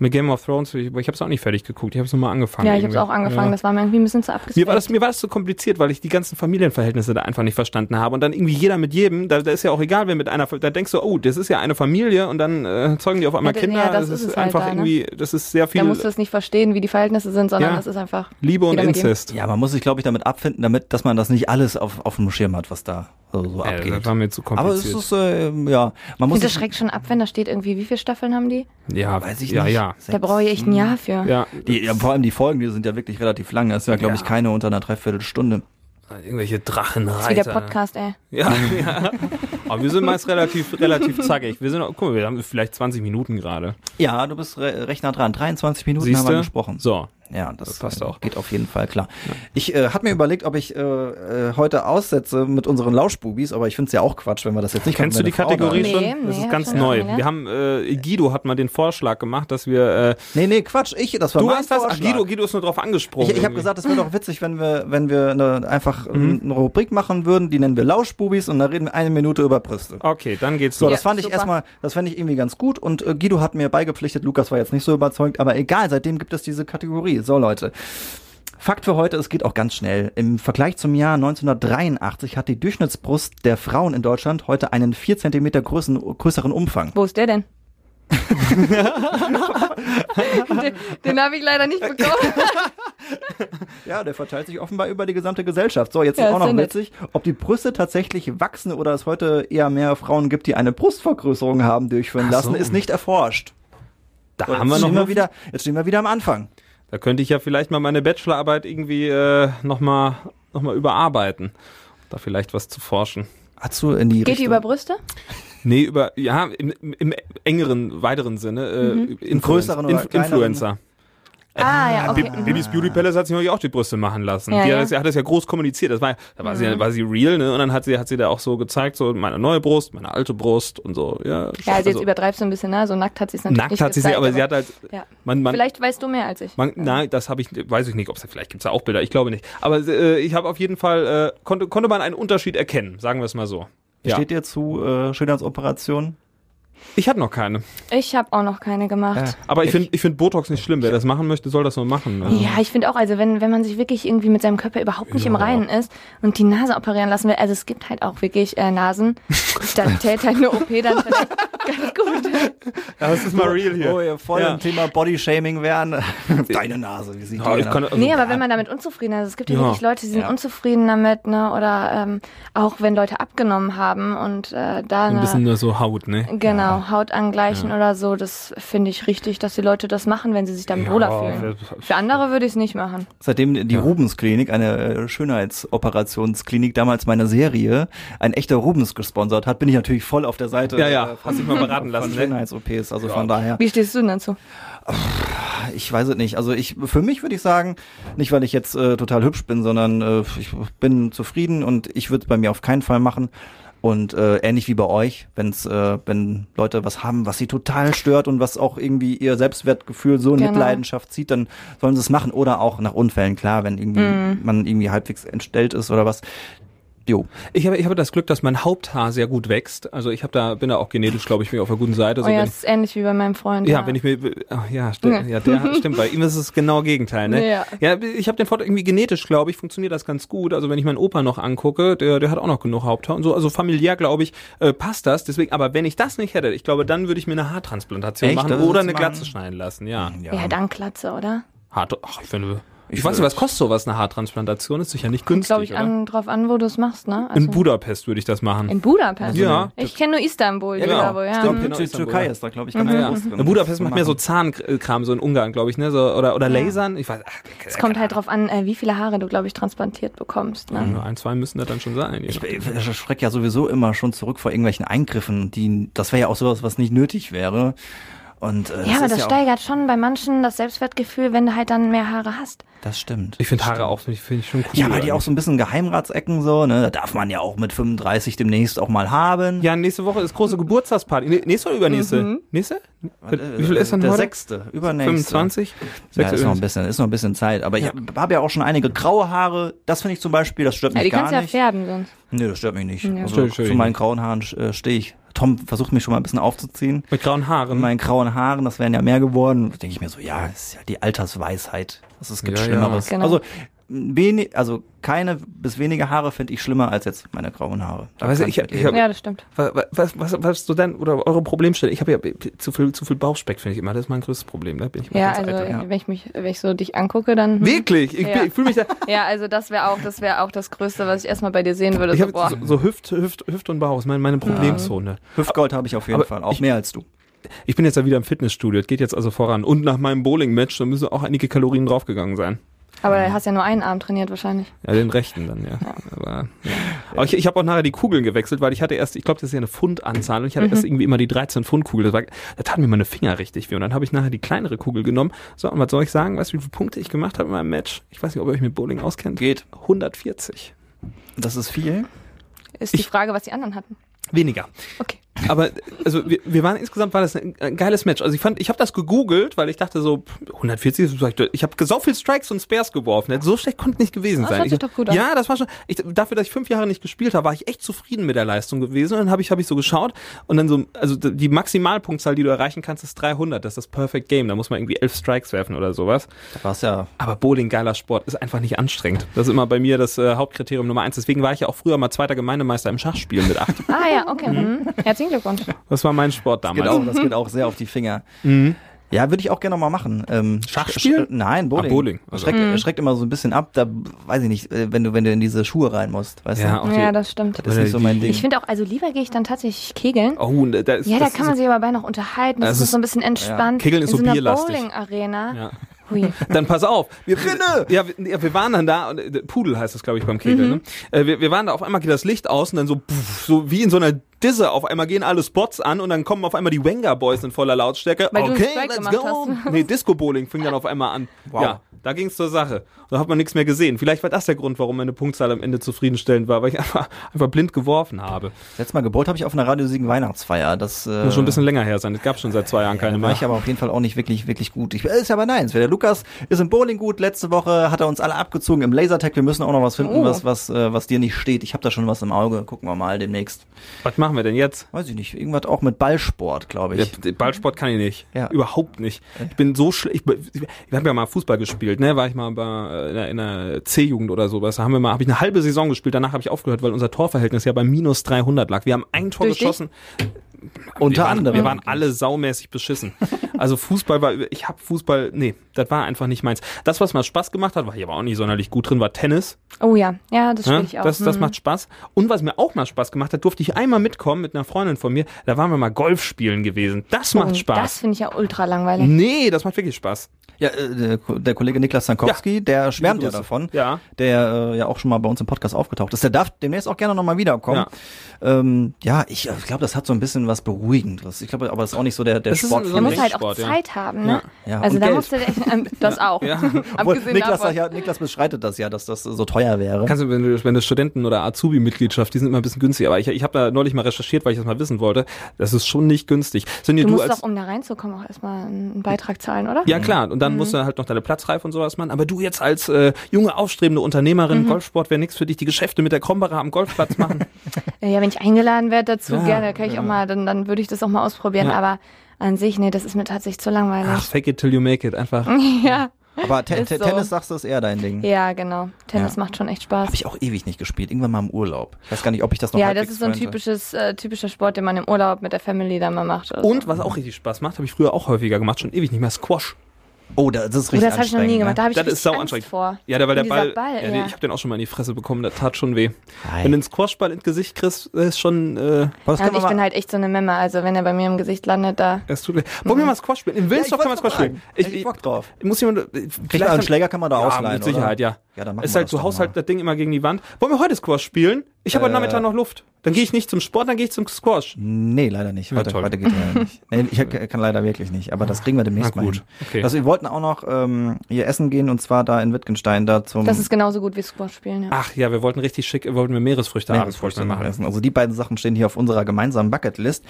Mit Game of Thrones, ich, ich habe es auch nicht fertig geguckt, ich habe es nur mal angefangen. Ja, ich habe es auch angefangen. Ja. Das war mir irgendwie ein bisschen zu Mir abgespaced. war, das, mir war das zu kompliziert, weil ich die ganzen Familienverhältnisse da einfach nicht verstanden habe. Und dann irgendwie jeder mit jedem, da, da ist ja auch egal, wer mit einer, da denkst du, oh, das ist ja eine Familie und dann äh, zeugen die auf einmal Ja, Kinder. ja, das das ist ist halt einfach da, ne? irgendwie, das ist sehr da viel musst du es nicht verstehen, wie die Verhältnisse sind, sondern Ja. das ist einfach Liebe und. Inzest. Ja, man muss sich, glaube ich, damit abfinden, damit, dass man das nicht alles auf, auf dem Schirm hat, was da so, so Äh, abgeht. das war mir zu Aber es kompliziert. ist, äh, ja, man muss das schreckt schon ab, wenn da steht irgendwie, wie viele Staffeln haben die? ja, weiß ich ja, nicht. ja, Da brauche ich echt ein Jahr für. ja. Die, ja, vor allem die Folgen, die sind ja wirklich relativ lang. Das ist ja, glaube ich, keine unter einer Dreiviertelstunde. Irgendwelche Das ist wie Drachenreiter. der Podcast, ey. Ja, [LAUGHS] ja. Aber wir sind meist relativ, relativ zackig. Wir sind, guck mal, wir haben vielleicht 20 Minuten gerade. Ja, du bist re recht nah dran. 23 Minuten haben Siehst wir gesprochen. So. Ja, das, Das passt äh, auch. geht auf jeden Fall klar. Ich äh, habe mir überlegt, ob ich äh, äh, heute aussetze mit unseren Lauschbubis, aber ich finde es ja auch Quatsch, wenn wir das jetzt nicht Kennst du die Frau Kategorie ist. Nee, schon? Das nee, ist ganz ich neu. Wir haben, äh, Guido hat mal den Vorschlag gemacht, dass wir, äh, Nee, nee, Quatsch, ich, das war du mein hast das, ach, Vorschlag. Guido, Guido ist nur drauf angesprungen. Ich, ich habe gesagt, es wäre doch witzig, wenn wir, wenn wir eine, einfach Mhm. eine Rubrik machen würden, die nennen wir Lauschbubis und da reden wir eine Minute über Brüste. Okay, dann geht's So, los. das fand ich super. erstmal, das fand ich irgendwie ganz gut und äh, Guido hat mir beigepflichtet, Lukas war jetzt nicht so überzeugt, aber egal, seitdem gibt es diese Kategorie. So Leute. Fakt für heute, es geht auch ganz schnell. Im Vergleich zum Jahr 1983 hat die Durchschnittsbrust der Frauen in Deutschland heute einen 4 cm größeren, größeren Umfang. Wo ist der denn? den [LAUGHS] den habe ich leider nicht bekommen. Ja, der verteilt sich offenbar über die gesamte Gesellschaft. So, jetzt Ja, ist auch noch witzig, ob die Brüste tatsächlich wachsen oder es heute eher mehr Frauen gibt, die eine Brustvergrößerung haben durchführen Ach lassen, so. ist nicht erforscht. Da So, haben wir noch Luft. wieder, jetzt stehen wir wieder am Anfang. Da könnte ich ja vielleicht mal meine Bachelorarbeit irgendwie äh, nochmal noch mal überarbeiten. Da vielleicht was zu forschen. Hast du in die Geht die Richtung, über Brüste? Nee, über, ja, im, im, engeren, weiteren Sinne, äh, Influen- größeren oder Inf kleineren? Influencer. Ah, ja, okay. Bi- Bibis Beauty Palace hat sich neulich auch die Brüste machen lassen. Ja, die ja. Hat, das, hat das ja groß kommuniziert. Das war, da war, sie, war sie real, ne? Und dann hat sie, hat sie da auch so gezeigt, so meine neue Brust, meine alte Brust und so. Ja, Ja, also jetzt übertreibst du ein bisschen, ne? So nackt hat sie es natürlich nackt nicht hat sie sie, gezeigt, aber sie hat halt, ja. man, man, Vielleicht weißt du mehr als ich. Man, nein, das habe ich, weiß ich nicht, ob es vielleicht gibt's da auch Bilder. Ich glaube nicht. Aber äh, ich habe auf jeden Fall äh, konnte konnte man einen Unterschied erkennen, sagen wir es mal so. Ja. Steht dir zu äh, Schönheitsoperation? Ich hatte noch keine. Ich habe auch noch keine gemacht. Aber ich finde ich finde Botox nicht schlimm. Wer das machen möchte, soll das nur machen. Also, Ja, ich finde auch, also wenn, wenn man sich wirklich irgendwie mit seinem Körper überhaupt nicht im Ja. Reinen ist und die Nase operieren lassen will, also es gibt halt auch wirklich äh, Nasen, da [LAUGHS] täte halt eine OP dann ganz gut. das ist mal real hier. Wo wir voll Ja. im Thema Bodyshaming wären. [LAUGHS] Deine Nase, wie sieht Ja, die kann, aus? also, Nee, aber wenn man damit unzufrieden ist, es gibt ja, Ja. wirklich Leute, die sind Ja. unzufrieden damit, ne? Oder ähm, auch wenn Leute abgenommen haben und äh, da ein eine, bisschen nur so Haut, ne? genau, Haut angleichen oder so, das finde ich richtig, dass die Leute das machen, wenn sie sich damit wohler fühlen. Für andere würde ich es nicht machen. Seitdem die Rubens Klinik, eine äh, Schönheitsoperationsklininik, damals meine Serie, ein echter Rubens gesponsert hat, bin ich natürlich voll auf der Seite Ja, ja, äh, hast dich mal beraten lassen, ne? Schönheits-OPs. Also von daher, Wie stehst du denn dazu? ich weiß es nicht. Also ich, für mich würde ich sagen, nicht weil ich jetzt äh, total hübsch bin, sondern äh, ich bin zufrieden und ich würde es bei mir auf keinen Fall machen. Und äh, ähnlich wie bei euch, wenn's, äh, wenn Leute was haben, was sie total stört und was auch irgendwie ihr Selbstwertgefühl so in Genau. Mitleidenschaft zieht, dann sollen sie es machen. Oder auch nach Unfällen, klar, wenn irgendwie Mhm. man irgendwie halbwegs entstellt ist oder was. Jo. Ich habe ich habe das Glück, dass mein Haupthaar sehr gut wächst. Also ich habe da bin da auch genetisch, glaube ich, bin auf der guten Seite. Oh So, ja, wenn, das ist ähnlich wie bei meinem Freund. ja, wenn ich mir ach, ja, sti Ja. ja, der [LAUGHS] stimmt, bei ihm ist es genau Gegenteil, ne? Ja. ja ich habe den Vorteil irgendwie genetisch, glaube ich, funktioniert das ganz gut. Also wenn ich meinen Opa noch angucke, der der hat auch noch genug Haupthaar und so, also familiär, glaube ich, äh, passt das. Deswegen, aber wenn ich das nicht hätte, ich glaube, dann würde ich mir eine Haartransplantation Echt? machen Das oder eine Glatze schneiden lassen, ja. ja, dann Klatze, oder? Hart, ach, ich finde ich, Ich weiß nicht, was kostet sowas eine Haartransplantation? Ist sicher nicht Kommt, günstig, glaube ich, oder? an, drauf an, wo du es machst, ne? In Budapest würde ich das machen. In Budapest? Ja. Ich kenne nur Istanbul, Ja, ja, genau. glaube, ja. Stimmt, Mhm. genau. Istanbul. Türkei ist da, glaube ich, ganz Ja, groß drin. ja. Budapest Das macht mehr so. Zahnkram, so in Ungarn, glaube ich, ne? So, oder oder Lasern. Ich weiß, ach, Es kommt halt drauf an, äh, wie viele Haare du, glaube ich, transplantiert bekommst. Ne? Nur ein, zwei müssen das dann schon sein. Ich, ich schrecke ja sowieso immer schon zurück vor irgendwelchen Eingriffen, die, das wäre ja auch sowas, was nicht nötig wäre. Und, äh, Ja, aber das auch- steigert schon bei manchen das Selbstwertgefühl, wenn du halt dann mehr Haare hast. Das stimmt. Ich finde Haare auch, finde ich, find ich schon cool. Ja, weil die auch so ein bisschen Geheimratsecken so, ne? Da darf man ja auch mit 35 demnächst auch mal haben. Ja, nächste Woche ist große Geburtstagsparty. Nächste oder übernächste? Mhm. Nächste? Wie viel ist denn der heute? sechste, übernächste. 25? Ja, ist noch ein bisschen, ist noch ein bisschen Zeit. Aber ich habe hab ja auch schon einige graue Haare. Das finde ich zum Beispiel, das stört Ja, mich die gar kannst du ja färben sonst. Nee, das stört mich nicht. Ja. Also zu meinen grauen Haaren äh, stehe ich. Tom versucht mich schon mal ein bisschen aufzuziehen. Mit grauen Mit Haaren. meinen grauen Haaren, das wären ja mehr geworden. Da denke ich mir so, ja, das ist ja die Altersweisheit. Das ist, gibt Ja, ja. Schlimmeres. Genau. Also, wenig, also keine bis wenige Haare finde ich schlimmer als jetzt meine grauen Haare. Da Aber kann ich- ich hab- Ja, das stimmt. Was, was, was, was so dann, oder eure Problemstelle? Ich habe ja zu viel, zu viel Bauchspeck, finde ich immer. Das ist mein größtes Problem. Da bin ich Ja, also eitel. wenn ich mich, wenn ich so dich angucke, dann. [LAUGHS] Wirklich? Ich, Ja. ich fühle mich da. [LAUGHS] Ja, also das wäre auch, das wäre auch das Größte, was ich erstmal bei dir sehen würde. Ich So, habe boah. so, so Hüft, Hüft, Hüft und Bauch ist meine, meine Problemzone. Hüftgold habe ich auf jeden Aber Fall, auch ich- mehr als du. Ich bin jetzt ja wieder im Fitnessstudio. Es geht jetzt also voran. Und nach meinem Bowling-Match, da müssen auch einige Kalorien draufgegangen sein. Aber du hast ja nur einen Arm trainiert wahrscheinlich. Ja, den rechten dann, ja. Aber, ja. Aber ich, ich habe auch nachher die Kugeln gewechselt, weil ich hatte erst, ich glaube, das ist ja eine Pfundanzahl und ich hatte erst irgendwie immer die 13 Pfund Kugel. Das war, da taten mir meine Finger richtig weh. Und dann habe ich nachher die kleinere Kugel genommen. So, und was soll ich sagen? Weißt du, wie viele Punkte ich gemacht habe in meinem Match? Ich weiß nicht, ob ihr euch mit Bowling auskennt. Geht. 140. Das ist viel. Ist die Ich- Frage, was die anderen hatten. Weniger. Okay. Aber also wir, wir waren insgesamt war das ein, ein geiles Match. Also ich fand, ich habe das gegoogelt, weil ich dachte so pff, 140 ist vielleicht, ich habe so viel Strikes und Spares geworfen. So schlecht konnte nicht gewesen Das sein. Ich, sich doch gut. Ja, das war schon. Ich, dafür, dass ich fünf Jahre nicht gespielt habe, war ich echt zufrieden mit der Leistung gewesen. Und dann habe ich habe ich so geschaut und dann so, also die Maximalpunktzahl, die du erreichen kannst, ist 300. Das ist das Perfect Game. Da muss man irgendwie elf Strikes werfen oder sowas. Da war's ja. Aber Bowling, geiler Sport, ist einfach nicht anstrengend. Das ist immer bei mir das äh, Hauptkriterium Nummer eins. Deswegen war ich ja auch früher mal zweiter Gemeindemeister im Schachspielen mit acht. Ah ja, okay. Mhm. Herzlichen Herzlichen Glückwunsch. Das war mein Sport Das damals. geht, auch, das geht auch sehr auf die Finger. Ja, würde ich auch gerne noch mal machen. Ähm, Schach sch- spielen? sch- Nein, Bowling. Ah, Bowling. Also- Schreckt, schreckt immer so ein bisschen ab. Da weiß ich nicht, äh, wenn du wenn du in diese Schuhe rein musst, weißt Ja, du? Ja, das stimmt. Das ist nicht so mein Ding. Ich finde auch, also lieber gehe ich dann tatsächlich kegeln. oh, und da ist, Ja, da kann ist- man sich aber bei noch unterhalten. Das Das ist ist- so ein bisschen entspannt. Kegeln ist in so so einer bierlastig. Bowling-Arena. Ja. Hui. Dann pass auf. Wir, ja, wir, ja, wir waren dann da, und, äh, Pudel heißt das, glaube ich, beim Kegeln. Ne? Äh, wir, wir waren da, auf einmal geht das Licht aus und dann so, puff, so wie in so einer Disse, auf einmal gehen alle Spots an und dann kommen auf einmal die Wenger Boys in voller Lautstärke. Weil okay, let's go. hast. Nee, Disco Bowling fing dann auf einmal an. Wow. Ja, da ging's zur Sache. Da hat man nichts mehr gesehen. Vielleicht war das der Grund, warum meine Punktzahl am Ende zufriedenstellend war, weil ich einfach, einfach blind geworfen habe. Letztes Mal gebohrt habe ich auf einer Radio Siegen Weihnachtsfeier. Das äh, Muss schon ein bisschen länger her sein. Es gab schon seit zwei Jahren keine war mehr. ich aber auf jeden Fall auch nicht wirklich, wirklich gut. Ich, ist aber nein, der Lukas ist im Bowling gut. Letzte Woche hat er uns alle abgezogen im Lasertag. Wir müssen auch noch was finden, Oh. was, was, äh, was dir nicht steht. Ich habe da schon was im Auge. Gucken wir mal demnächst. Was machen wir denn jetzt? Weiß ich nicht. Irgendwas auch mit Ballsport, glaube ich. Ja, Ballsport kann ich nicht. Ja. Überhaupt nicht. Ich bin so schlecht. Ich, ich habe ja mal Fußball gespielt, ne? War ich mal bei, äh, in der, C-Jugend oder sowas. Da haben wir mal, habe ich eine halbe Saison gespielt. Danach habe ich aufgehört, weil unser Torverhältnis ja bei minus 300 lag. Wir haben ein Tor Durch dich? Unter wir waren, anderem. Wir waren alle saumäßig beschissen. Also Fußball war, ich habe Fußball, nee, das war einfach nicht meins. Das, was mal Spaß gemacht hat, war ich aber auch nicht sonderlich gut drin, war Tennis. Oh ja, ja, das spiele Ja, ich auch. das, das Hm. macht Spaß. Und was mir auch mal Spaß gemacht hat, durfte ich einmal mitkommen mit einer Freundin von mir. Da waren wir mal Golf spielen gewesen. Das macht Oh, Spaß. Das finde ich ja ultra langweilig. Nee, das macht wirklich Spaß. Ja, äh, der, Ko- der Kollege Niklas Sankowski, der schwärmt ja davon. Ja. Der äh, ja auch schon mal bei uns im Podcast aufgetaucht ist. Der darf demnächst auch gerne nochmal wiederkommen. Ja, ähm, ja ich, ich glaube, das hat so ein bisschen was Beruhigendes. Ich glaube, aber das ist auch nicht so der, der Das ist Sport so Der ein muss halt auch Denksport, ja. Zeit haben, ne? Ja, also und da Geld. musst du [LAUGHS] ähm, das auch. Ja. [LAUGHS] Obwohl, Niklas, davon. ja, Niklas bestreitet das ja, dass das so teuer wäre. Kannst du, wenn du, wenn du Studenten- oder Azubi-Mitgliedschaft, die sind immer ein bisschen günstig. Aber ich, ich habe da neulich mal recherchiert, weil ich das mal wissen wollte. Das ist schon nicht günstig. Sonja, Du du, musst als, doch, um da reinzukommen, auch erstmal einen Beitrag zahlen, oder? ja klar, und dann musst du halt noch deine Platzreife und sowas machen. Aber du jetzt als äh, junge, aufstrebende Unternehmerin, Golfsport wäre nichts für dich, die Geschäfte mit der Krombacher am Golfplatz machen. Äh, [LAUGHS] Ja, wenn ich eingeladen werde dazu, Ja, gerne, kann ich auch mal, dann, dann würde ich das auch mal ausprobieren. Ja. Aber an sich, nee, das ist mir tatsächlich zu langweilig. Ach, fake it till you make it. Einfach. [LAUGHS] ja, Aber te te so. Tennis, sagst du, ist eher dein Ding. ja, genau. Tennis Ja. macht schon echt Spaß. Habe ich auch ewig nicht gespielt. Irgendwann mal im Urlaub. Ich weiß gar nicht, ob ich das noch Ja, das ist so ein typisches, äh, typischer Sport, den man im Urlaub mit der Family dann mal macht. oder so. Und was auch richtig Spaß macht, habe ich früher auch häufiger gemacht, schon ewig nicht mehr, Squash. Oh, das ist Oh, richtig das habe ich noch nie anstrengend, gemacht. Da ne? habe ich Das ist sau Angst anstrengend. vor. Ja, der, weil der Ball, Ball, ja, ja. ich habe den auch schon mal in die Fresse bekommen, der tat schon weh. Ei. Wenn du einen Squashball ins Gesicht kriegst, ist schon, äh, das Ja, wir ich mal- bin halt echt so eine Memme, also wenn er bei mir im Gesicht landet, da. es tut weh. Wollen wir mal Squash spielen? In Ja, Wilnsdorf ich kann man Squash spielen. sagen. Hätte ich Bock drauf. Muss jemand, äh, vielleicht einen kann- Schläger kann man da ja, ausleihen, mit Sicherheit, oder? ja. Ja, dann machen ist wir halt, das du doch haust mal. halt das Ding immer gegen die Wand. Wollen wir heute Squash spielen? Ich habe heute Äh, Nachmittag noch Luft. Dann gehe ich nicht zum Sport, dann gehe ich zum Squash. Nee, leider nicht. Ja, Heute, toll. heute geht leider nicht. [LAUGHS] Nee, ich kann leider wirklich nicht, aber das kriegen wir demnächst Na mal gut, hin. okay. Also wir wollten auch noch ähm, hier essen gehen und zwar da in Wittgenstein da zum Das ist genauso gut wie Squash spielen, ja. Ach ja, wir wollten richtig schick, wollten wir Meeresfrüchte Meeresfrüchte machen. essen. Also die beiden Sachen stehen hier auf unserer gemeinsamen Bucketlist.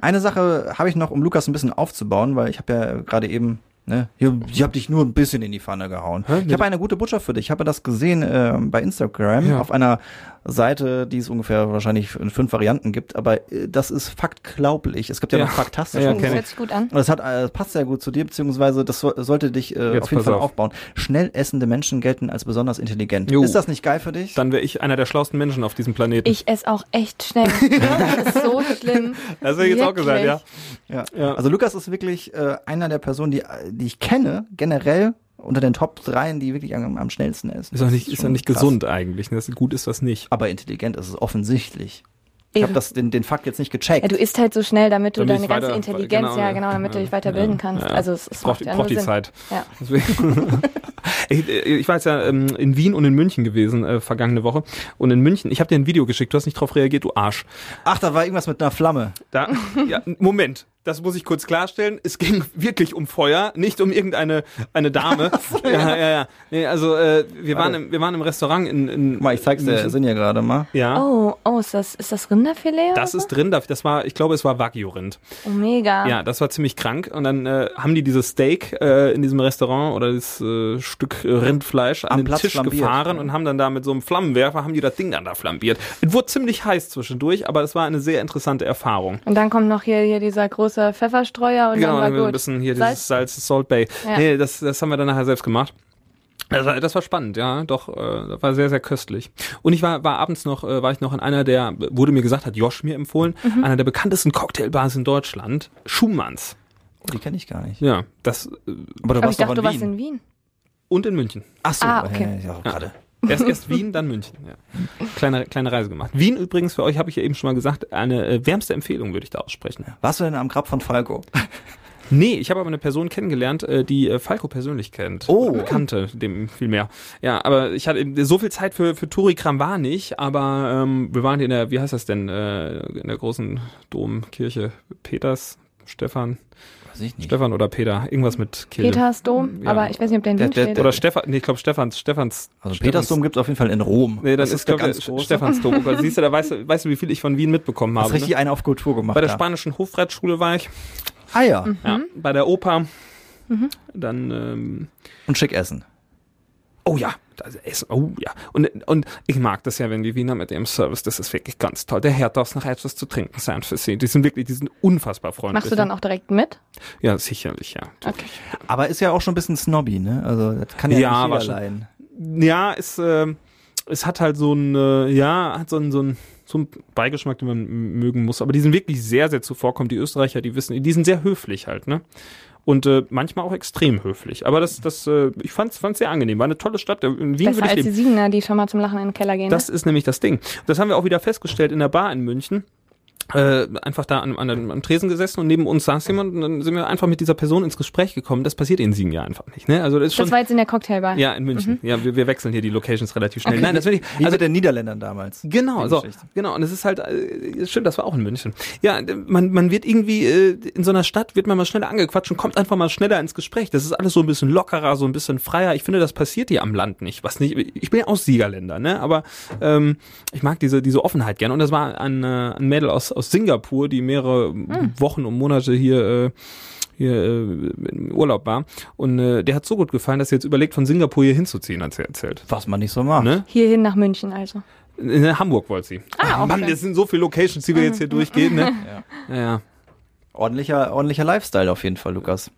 Eine Sache habe ich noch, um Lukas ein bisschen aufzubauen, weil ich habe ja gerade eben Ne? Ich, ich habe dich nur ein bisschen in die Pfanne gehauen. Hä? Ich habe eine gute Botschaft für dich. Ich habe das gesehen äh, bei Instagram Ja. auf einer Seite, die es ungefähr wahrscheinlich in fünf Varianten gibt. Aber äh, das ist faktglaublich. Es gibt ja, Ja. noch faktastisch. Ja, das hört sich gut an. Und das hat, äh, das passt sehr gut zu dir, beziehungsweise das so, sollte dich äh, Jetzt auf jeden Fall auf. aufbauen. Schnell essende Menschen gelten als besonders intelligent. Jo. Ist das nicht geil für dich? Dann wäre ich einer der schlauesten Menschen auf diesem Planeten. Ich esse auch echt schnell. Das ist so [LAUGHS] schlimm. das hätte ich jetzt auch gesagt. Ja. Ja. Also Lukas ist wirklich äh, einer der Personen, die, die ich kenne, generell unter den Top 3, die wirklich am, am schnellsten essen. Ist doch nicht, ist doch nicht krass. gesund eigentlich. ne? Das, gut ist das nicht. Aber intelligent ist es offensichtlich. Ich habe das den, den Fakt jetzt nicht gecheckt. Ja, du isst halt so schnell, damit du Damit deine ganze weiter- Intelligenz, genau, ja ja. genau, damit du dich Ja. weiterbilden Ja. kannst. Ja. Also es, es Braucht, ja braucht die Sinn. Zeit. Ja. [LAUGHS] Deswegen. ich, ich war jetzt ja ähm, in Wien und in München gewesen äh, vergangene Woche. Und in München, ich habe dir ein Video geschickt, du hast nicht drauf reagiert, du Arsch. Ach, da war irgendwas mit einer Flamme. Da, ja, Moment, das muss ich kurz klarstellen. Es ging wirklich um Feuer, nicht um irgendeine eine Dame. [LAUGHS] ja, ja, ja. Nee, also äh, wir waren im, wir waren im Restaurant in, in Guck mal, ich zeig's dir München. Sinja gerade mal. Ja. Oh, oh, ist das, ist das Rinderfilet? Das oder ist drin, das war, ich glaube, es war Wagyu-Rind. Oh, mega. Ja, das war ziemlich krank. Und dann äh, haben die dieses Steak äh, in diesem Restaurant oder das äh, Stück äh, Rindfleisch an Am den Platz Tisch flambiert, gefahren ja. und haben dann da mit so einem Flammenwerfer, haben die das Ding dann da flambiert. Es wurde ziemlich heiß zwischendurch, aber es war eine sehr interessante Erfahrung. Und dann kommt noch hier, hier dieser große Pfefferstreuer und Genau, dann dann war ein gut. bisschen hier Salz? dieses Salz, Salt Bay. Ja. Nee, das, das haben wir dann nachher selbst gemacht. Das war, das war spannend, ja, doch, äh, das war sehr, sehr köstlich. Und ich war, war abends noch, äh, war ich noch in einer der, wurde mir gesagt, hat Josh mir empfohlen, Mhm. einer der bekanntesten Cocktailbars in Deutschland, Schumanns. Oh, die kenne ich gar nicht. Ja, das, äh, Aber du Aber ich warst doch dachte, du in warst Wien. in Wien. und in München. Ach so, Ah, okay. ja, ja, gerade. Erst, erst Wien, dann München. Ja. Kleine, kleine Reise gemacht. Wien übrigens, für euch habe ich ja eben schon mal gesagt, eine äh, wärmste Empfehlung würde ich da aussprechen. Warst du denn am Grab von Falco? [LAUGHS] Nee, ich habe aber eine Person kennengelernt, äh, die äh, Falco persönlich kennt. Oh. Kannte, dem viel mehr. Ja, aber ich hatte so viel Zeit für, für Touri-Kram war nicht, aber ähm, wir waren in der, wie heißt das denn, äh, in der großen Domkirche Peters, Stefan, Weiß ich nicht. Stefan oder Peter, irgendwas mit Kirche. Petersdom, Ja. aber ich weiß nicht, ob der in Der- Wien der- steht. Oder Stefan, nee, ich glaube Stefans, Stefans. Also Petersdom gibt es auf jeden Fall in Rom. Nee, dann Das ist, der glaube ganz ich, große. Stephansdom. Oh Siehst du, da weißt du, weißt du, wie viel ich von Wien mitbekommen Hast habe. richtig Ne? einen auf Kultur gemacht. Bei der spanischen Hofreitschule war ich, Ah ja. ja, bei der Oper. Dann, ähm, Und schick essen. Oh ja, das Essen, oh ja. Und, und ich mag das ja, wenn die Wiener mit ihrem Service, das ist wirklich ganz toll. Der Herr darf noch etwas zu trinken sein für sie. Die sind wirklich, die sind unfassbar freundlich. Machst du dann auch direkt mit? Ja, sicherlich, ja. Okay. Aber ist ja auch schon ein bisschen snobby, ne? Also das kann ja, Ja, nicht jeder wahrscheinlich. leiden. Ja, es, äh, es hat halt so ein, äh, ja, hat so ein, so ein, so ein Beigeschmack, den man mögen muss. Aber die sind wirklich sehr, sehr zuvorkommend. Die Österreicher, die wissen, die sind sehr höflich halt, ne? Und äh, manchmal auch extrem höflich. Aber das, das, äh, ich fand's, fand's sehr angenehm. War eine tolle Stadt. In Wien Besser als die Siegener, die schon mal zum Lachen in den Keller gehen. Das ist nämlich das Ding. Das haben wir auch wieder festgestellt in der Bar in München. Äh, einfach da an, an, am Tresen gesessen und neben uns saß jemand und dann sind wir einfach mit dieser Person ins Gespräch gekommen. Das passiert in Siegen ja einfach nicht. Ne? Also das ist schon. das war jetzt in der Cocktailbar. ja, in München. Ja, wir, wir wechseln hier die Locations relativ schnell. Nein, das will ich. Wie Also mit den Niederländern damals. Genau, so, genau. Und es ist halt, äh, stimmt, das war auch in München. Ja, man, man wird irgendwie, äh, in so einer Stadt wird man mal schneller angequatscht und kommt einfach mal schneller ins Gespräch. Das ist alles so ein bisschen lockerer, so ein bisschen freier. Ich finde, das passiert hier am Land nicht. Was nicht, ich bin ja aus Siegerländer, ne, aber, ähm, ich mag diese, diese Offenheit gerne. Und das war ein, äh, ein Mädel aus, aus Singapur, die mehrere Wochen und Monate hier, äh, hier äh, im Urlaub war. Und äh, der hat so gut gefallen, dass sie jetzt überlegt, von Singapur hier hinzuziehen, hat sie erzählt. Was man nicht so macht. Ne? Hierhin nach München also. In Hamburg wollte sie. Ah, auch Mann, das sind so viele Locations, die wir jetzt hier durchgehen, ne? [LAUGHS] Ja. Ja, Ordentlicher, ordentlicher Lifestyle auf jeden Fall, Lukas,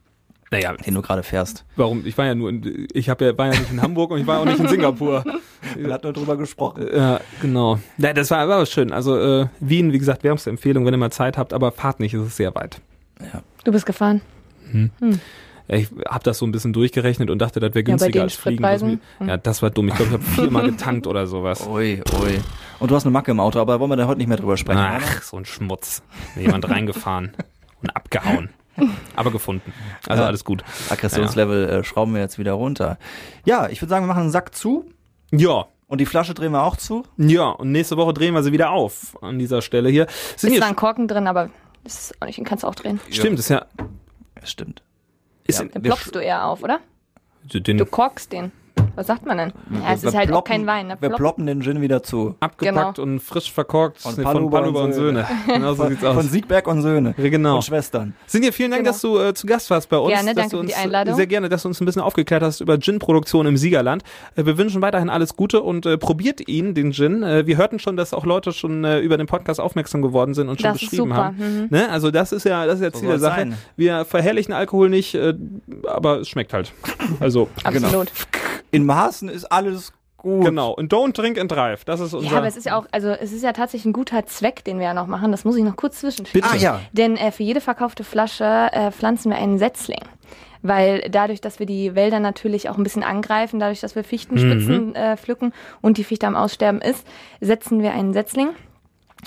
Naja, den du gerade fährst. warum? Ich war ja nur in, ich hab ja, war ja nicht in Hamburg und ich war auch nicht in Singapur. [LAUGHS] Wir hatten nur drüber gesprochen. Ja, genau. Ja, das war aber schön. Also äh, Wien, wie gesagt, wärmste Empfehlung, wenn ihr mal Zeit habt, aber fahrt nicht, es ist sehr weit. Du bist gefahren. Ja, Ich habe das so ein bisschen durchgerechnet und dachte, das wäre Ja, bei günstiger den als fliegen. mir- Ja, das war dumm. Ich glaube, ich habe viermal getankt oder sowas. Ui, ui. Und du hast eine Macke im Auto, aber wollen wir da heute nicht mehr drüber sprechen. oder? Ach, so ein Schmutz. Jemand reingefahren und abgehauen. Aber gefunden. Also Ja. alles gut. Aggressionslevel äh, schrauben wir jetzt wieder runter. Ja, ich würde sagen, wir machen einen Sack zu Ja, und die Flasche drehen wir auch zu. Ja, und nächste Woche drehen wir sie wieder auf an dieser Stelle hier. Sind Ist hier da ein Korken drin, aber ist auch nicht, den kannst du auch drehen. Stimmt, ist ja. Stimmt. Ist Ja. Den ploppst du eher auf, oder? den Du korkst den. Was sagt man denn? Ja, es Wir ist halt auch ploppen- kein Wein. Ne? Wir Plopp- ploppen den Gin wieder zu. abgepackt und frisch verkorkt Von nee, von Paluba und und Söhne. [LAUGHS] Genau so Von, sieht's aus. von Siegberg und Söhne. Genau. Und Schwestern. Sinja, vielen Dank, Genau. dass du äh, zu Gast warst bei uns. Gerne, dass danke du für uns, die Einladung. Sehr gerne, dass du uns ein bisschen aufgeklärt hast über Gin-Produktion im Siegerland. Äh, wir wünschen weiterhin alles Gute und äh, probiert ihn, den Gin. Äh, wir hörten schon, dass auch Leute schon äh, über den Podcast aufmerksam geworden sind und schon Das ist beschrieben super. haben. Mhm. Ne? Also das ist ja, das ist ja So Ziel der soll's Sache. sein. Wir verherrlichen Alkohol nicht, äh, aber es schmeckt halt. Also Absolut. In Maßen ist alles gut. Genau. Und don't drink and drive. Das ist unser. Ja, aber es ist ja auch, also es ist ja tatsächlich ein guter Zweck, den wir ja noch machen. Das muss ich noch kurz zwischenschieben. Bitte. Ah ja. Denn äh, für jede verkaufte Flasche äh, pflanzen wir einen Setzling. Weil dadurch, dass wir die Wälder natürlich auch ein bisschen angreifen, dadurch, dass wir Fichtenspitzen äh, pflücken und die Fichte am Aussterben ist, setzen wir einen Setzling.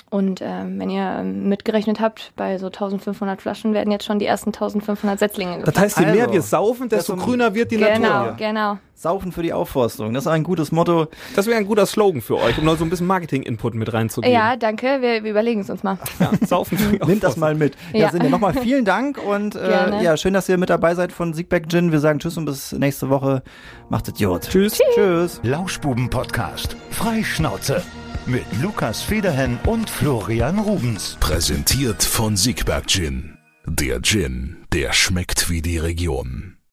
Und ähm, wenn ihr ähm, mitgerechnet habt, bei so 1500 Flaschen werden jetzt schon die ersten 1500 Setzlinge das heißt, je mehr Also, wir saufen, desto grüner wird die Genau, Natur. genau. Saufen für die Aufforstung. Das ist ein gutes Motto. Das wäre ein guter Slogan für euch, um noch so ein bisschen Marketing-Input mit reinzugeben. Ja, danke. Wir, wir überlegen es uns mal. ja saufen für die [LAUGHS] Nehmt das mal mit. Ja, Ja. Sinja, nochmal vielen Dank und äh, ja, schön, dass ihr mit dabei seid von Siegberg Gin. Wir sagen Tschüss und bis nächste Woche. Macht es gut. Tschüss. Tschüss. Lauschbuben-Podcast. Freischnauze. Mit Lukas Federhen und Florian Rubens. Präsentiert von Siegberg Gin. Der Gin, der schmeckt wie die Region.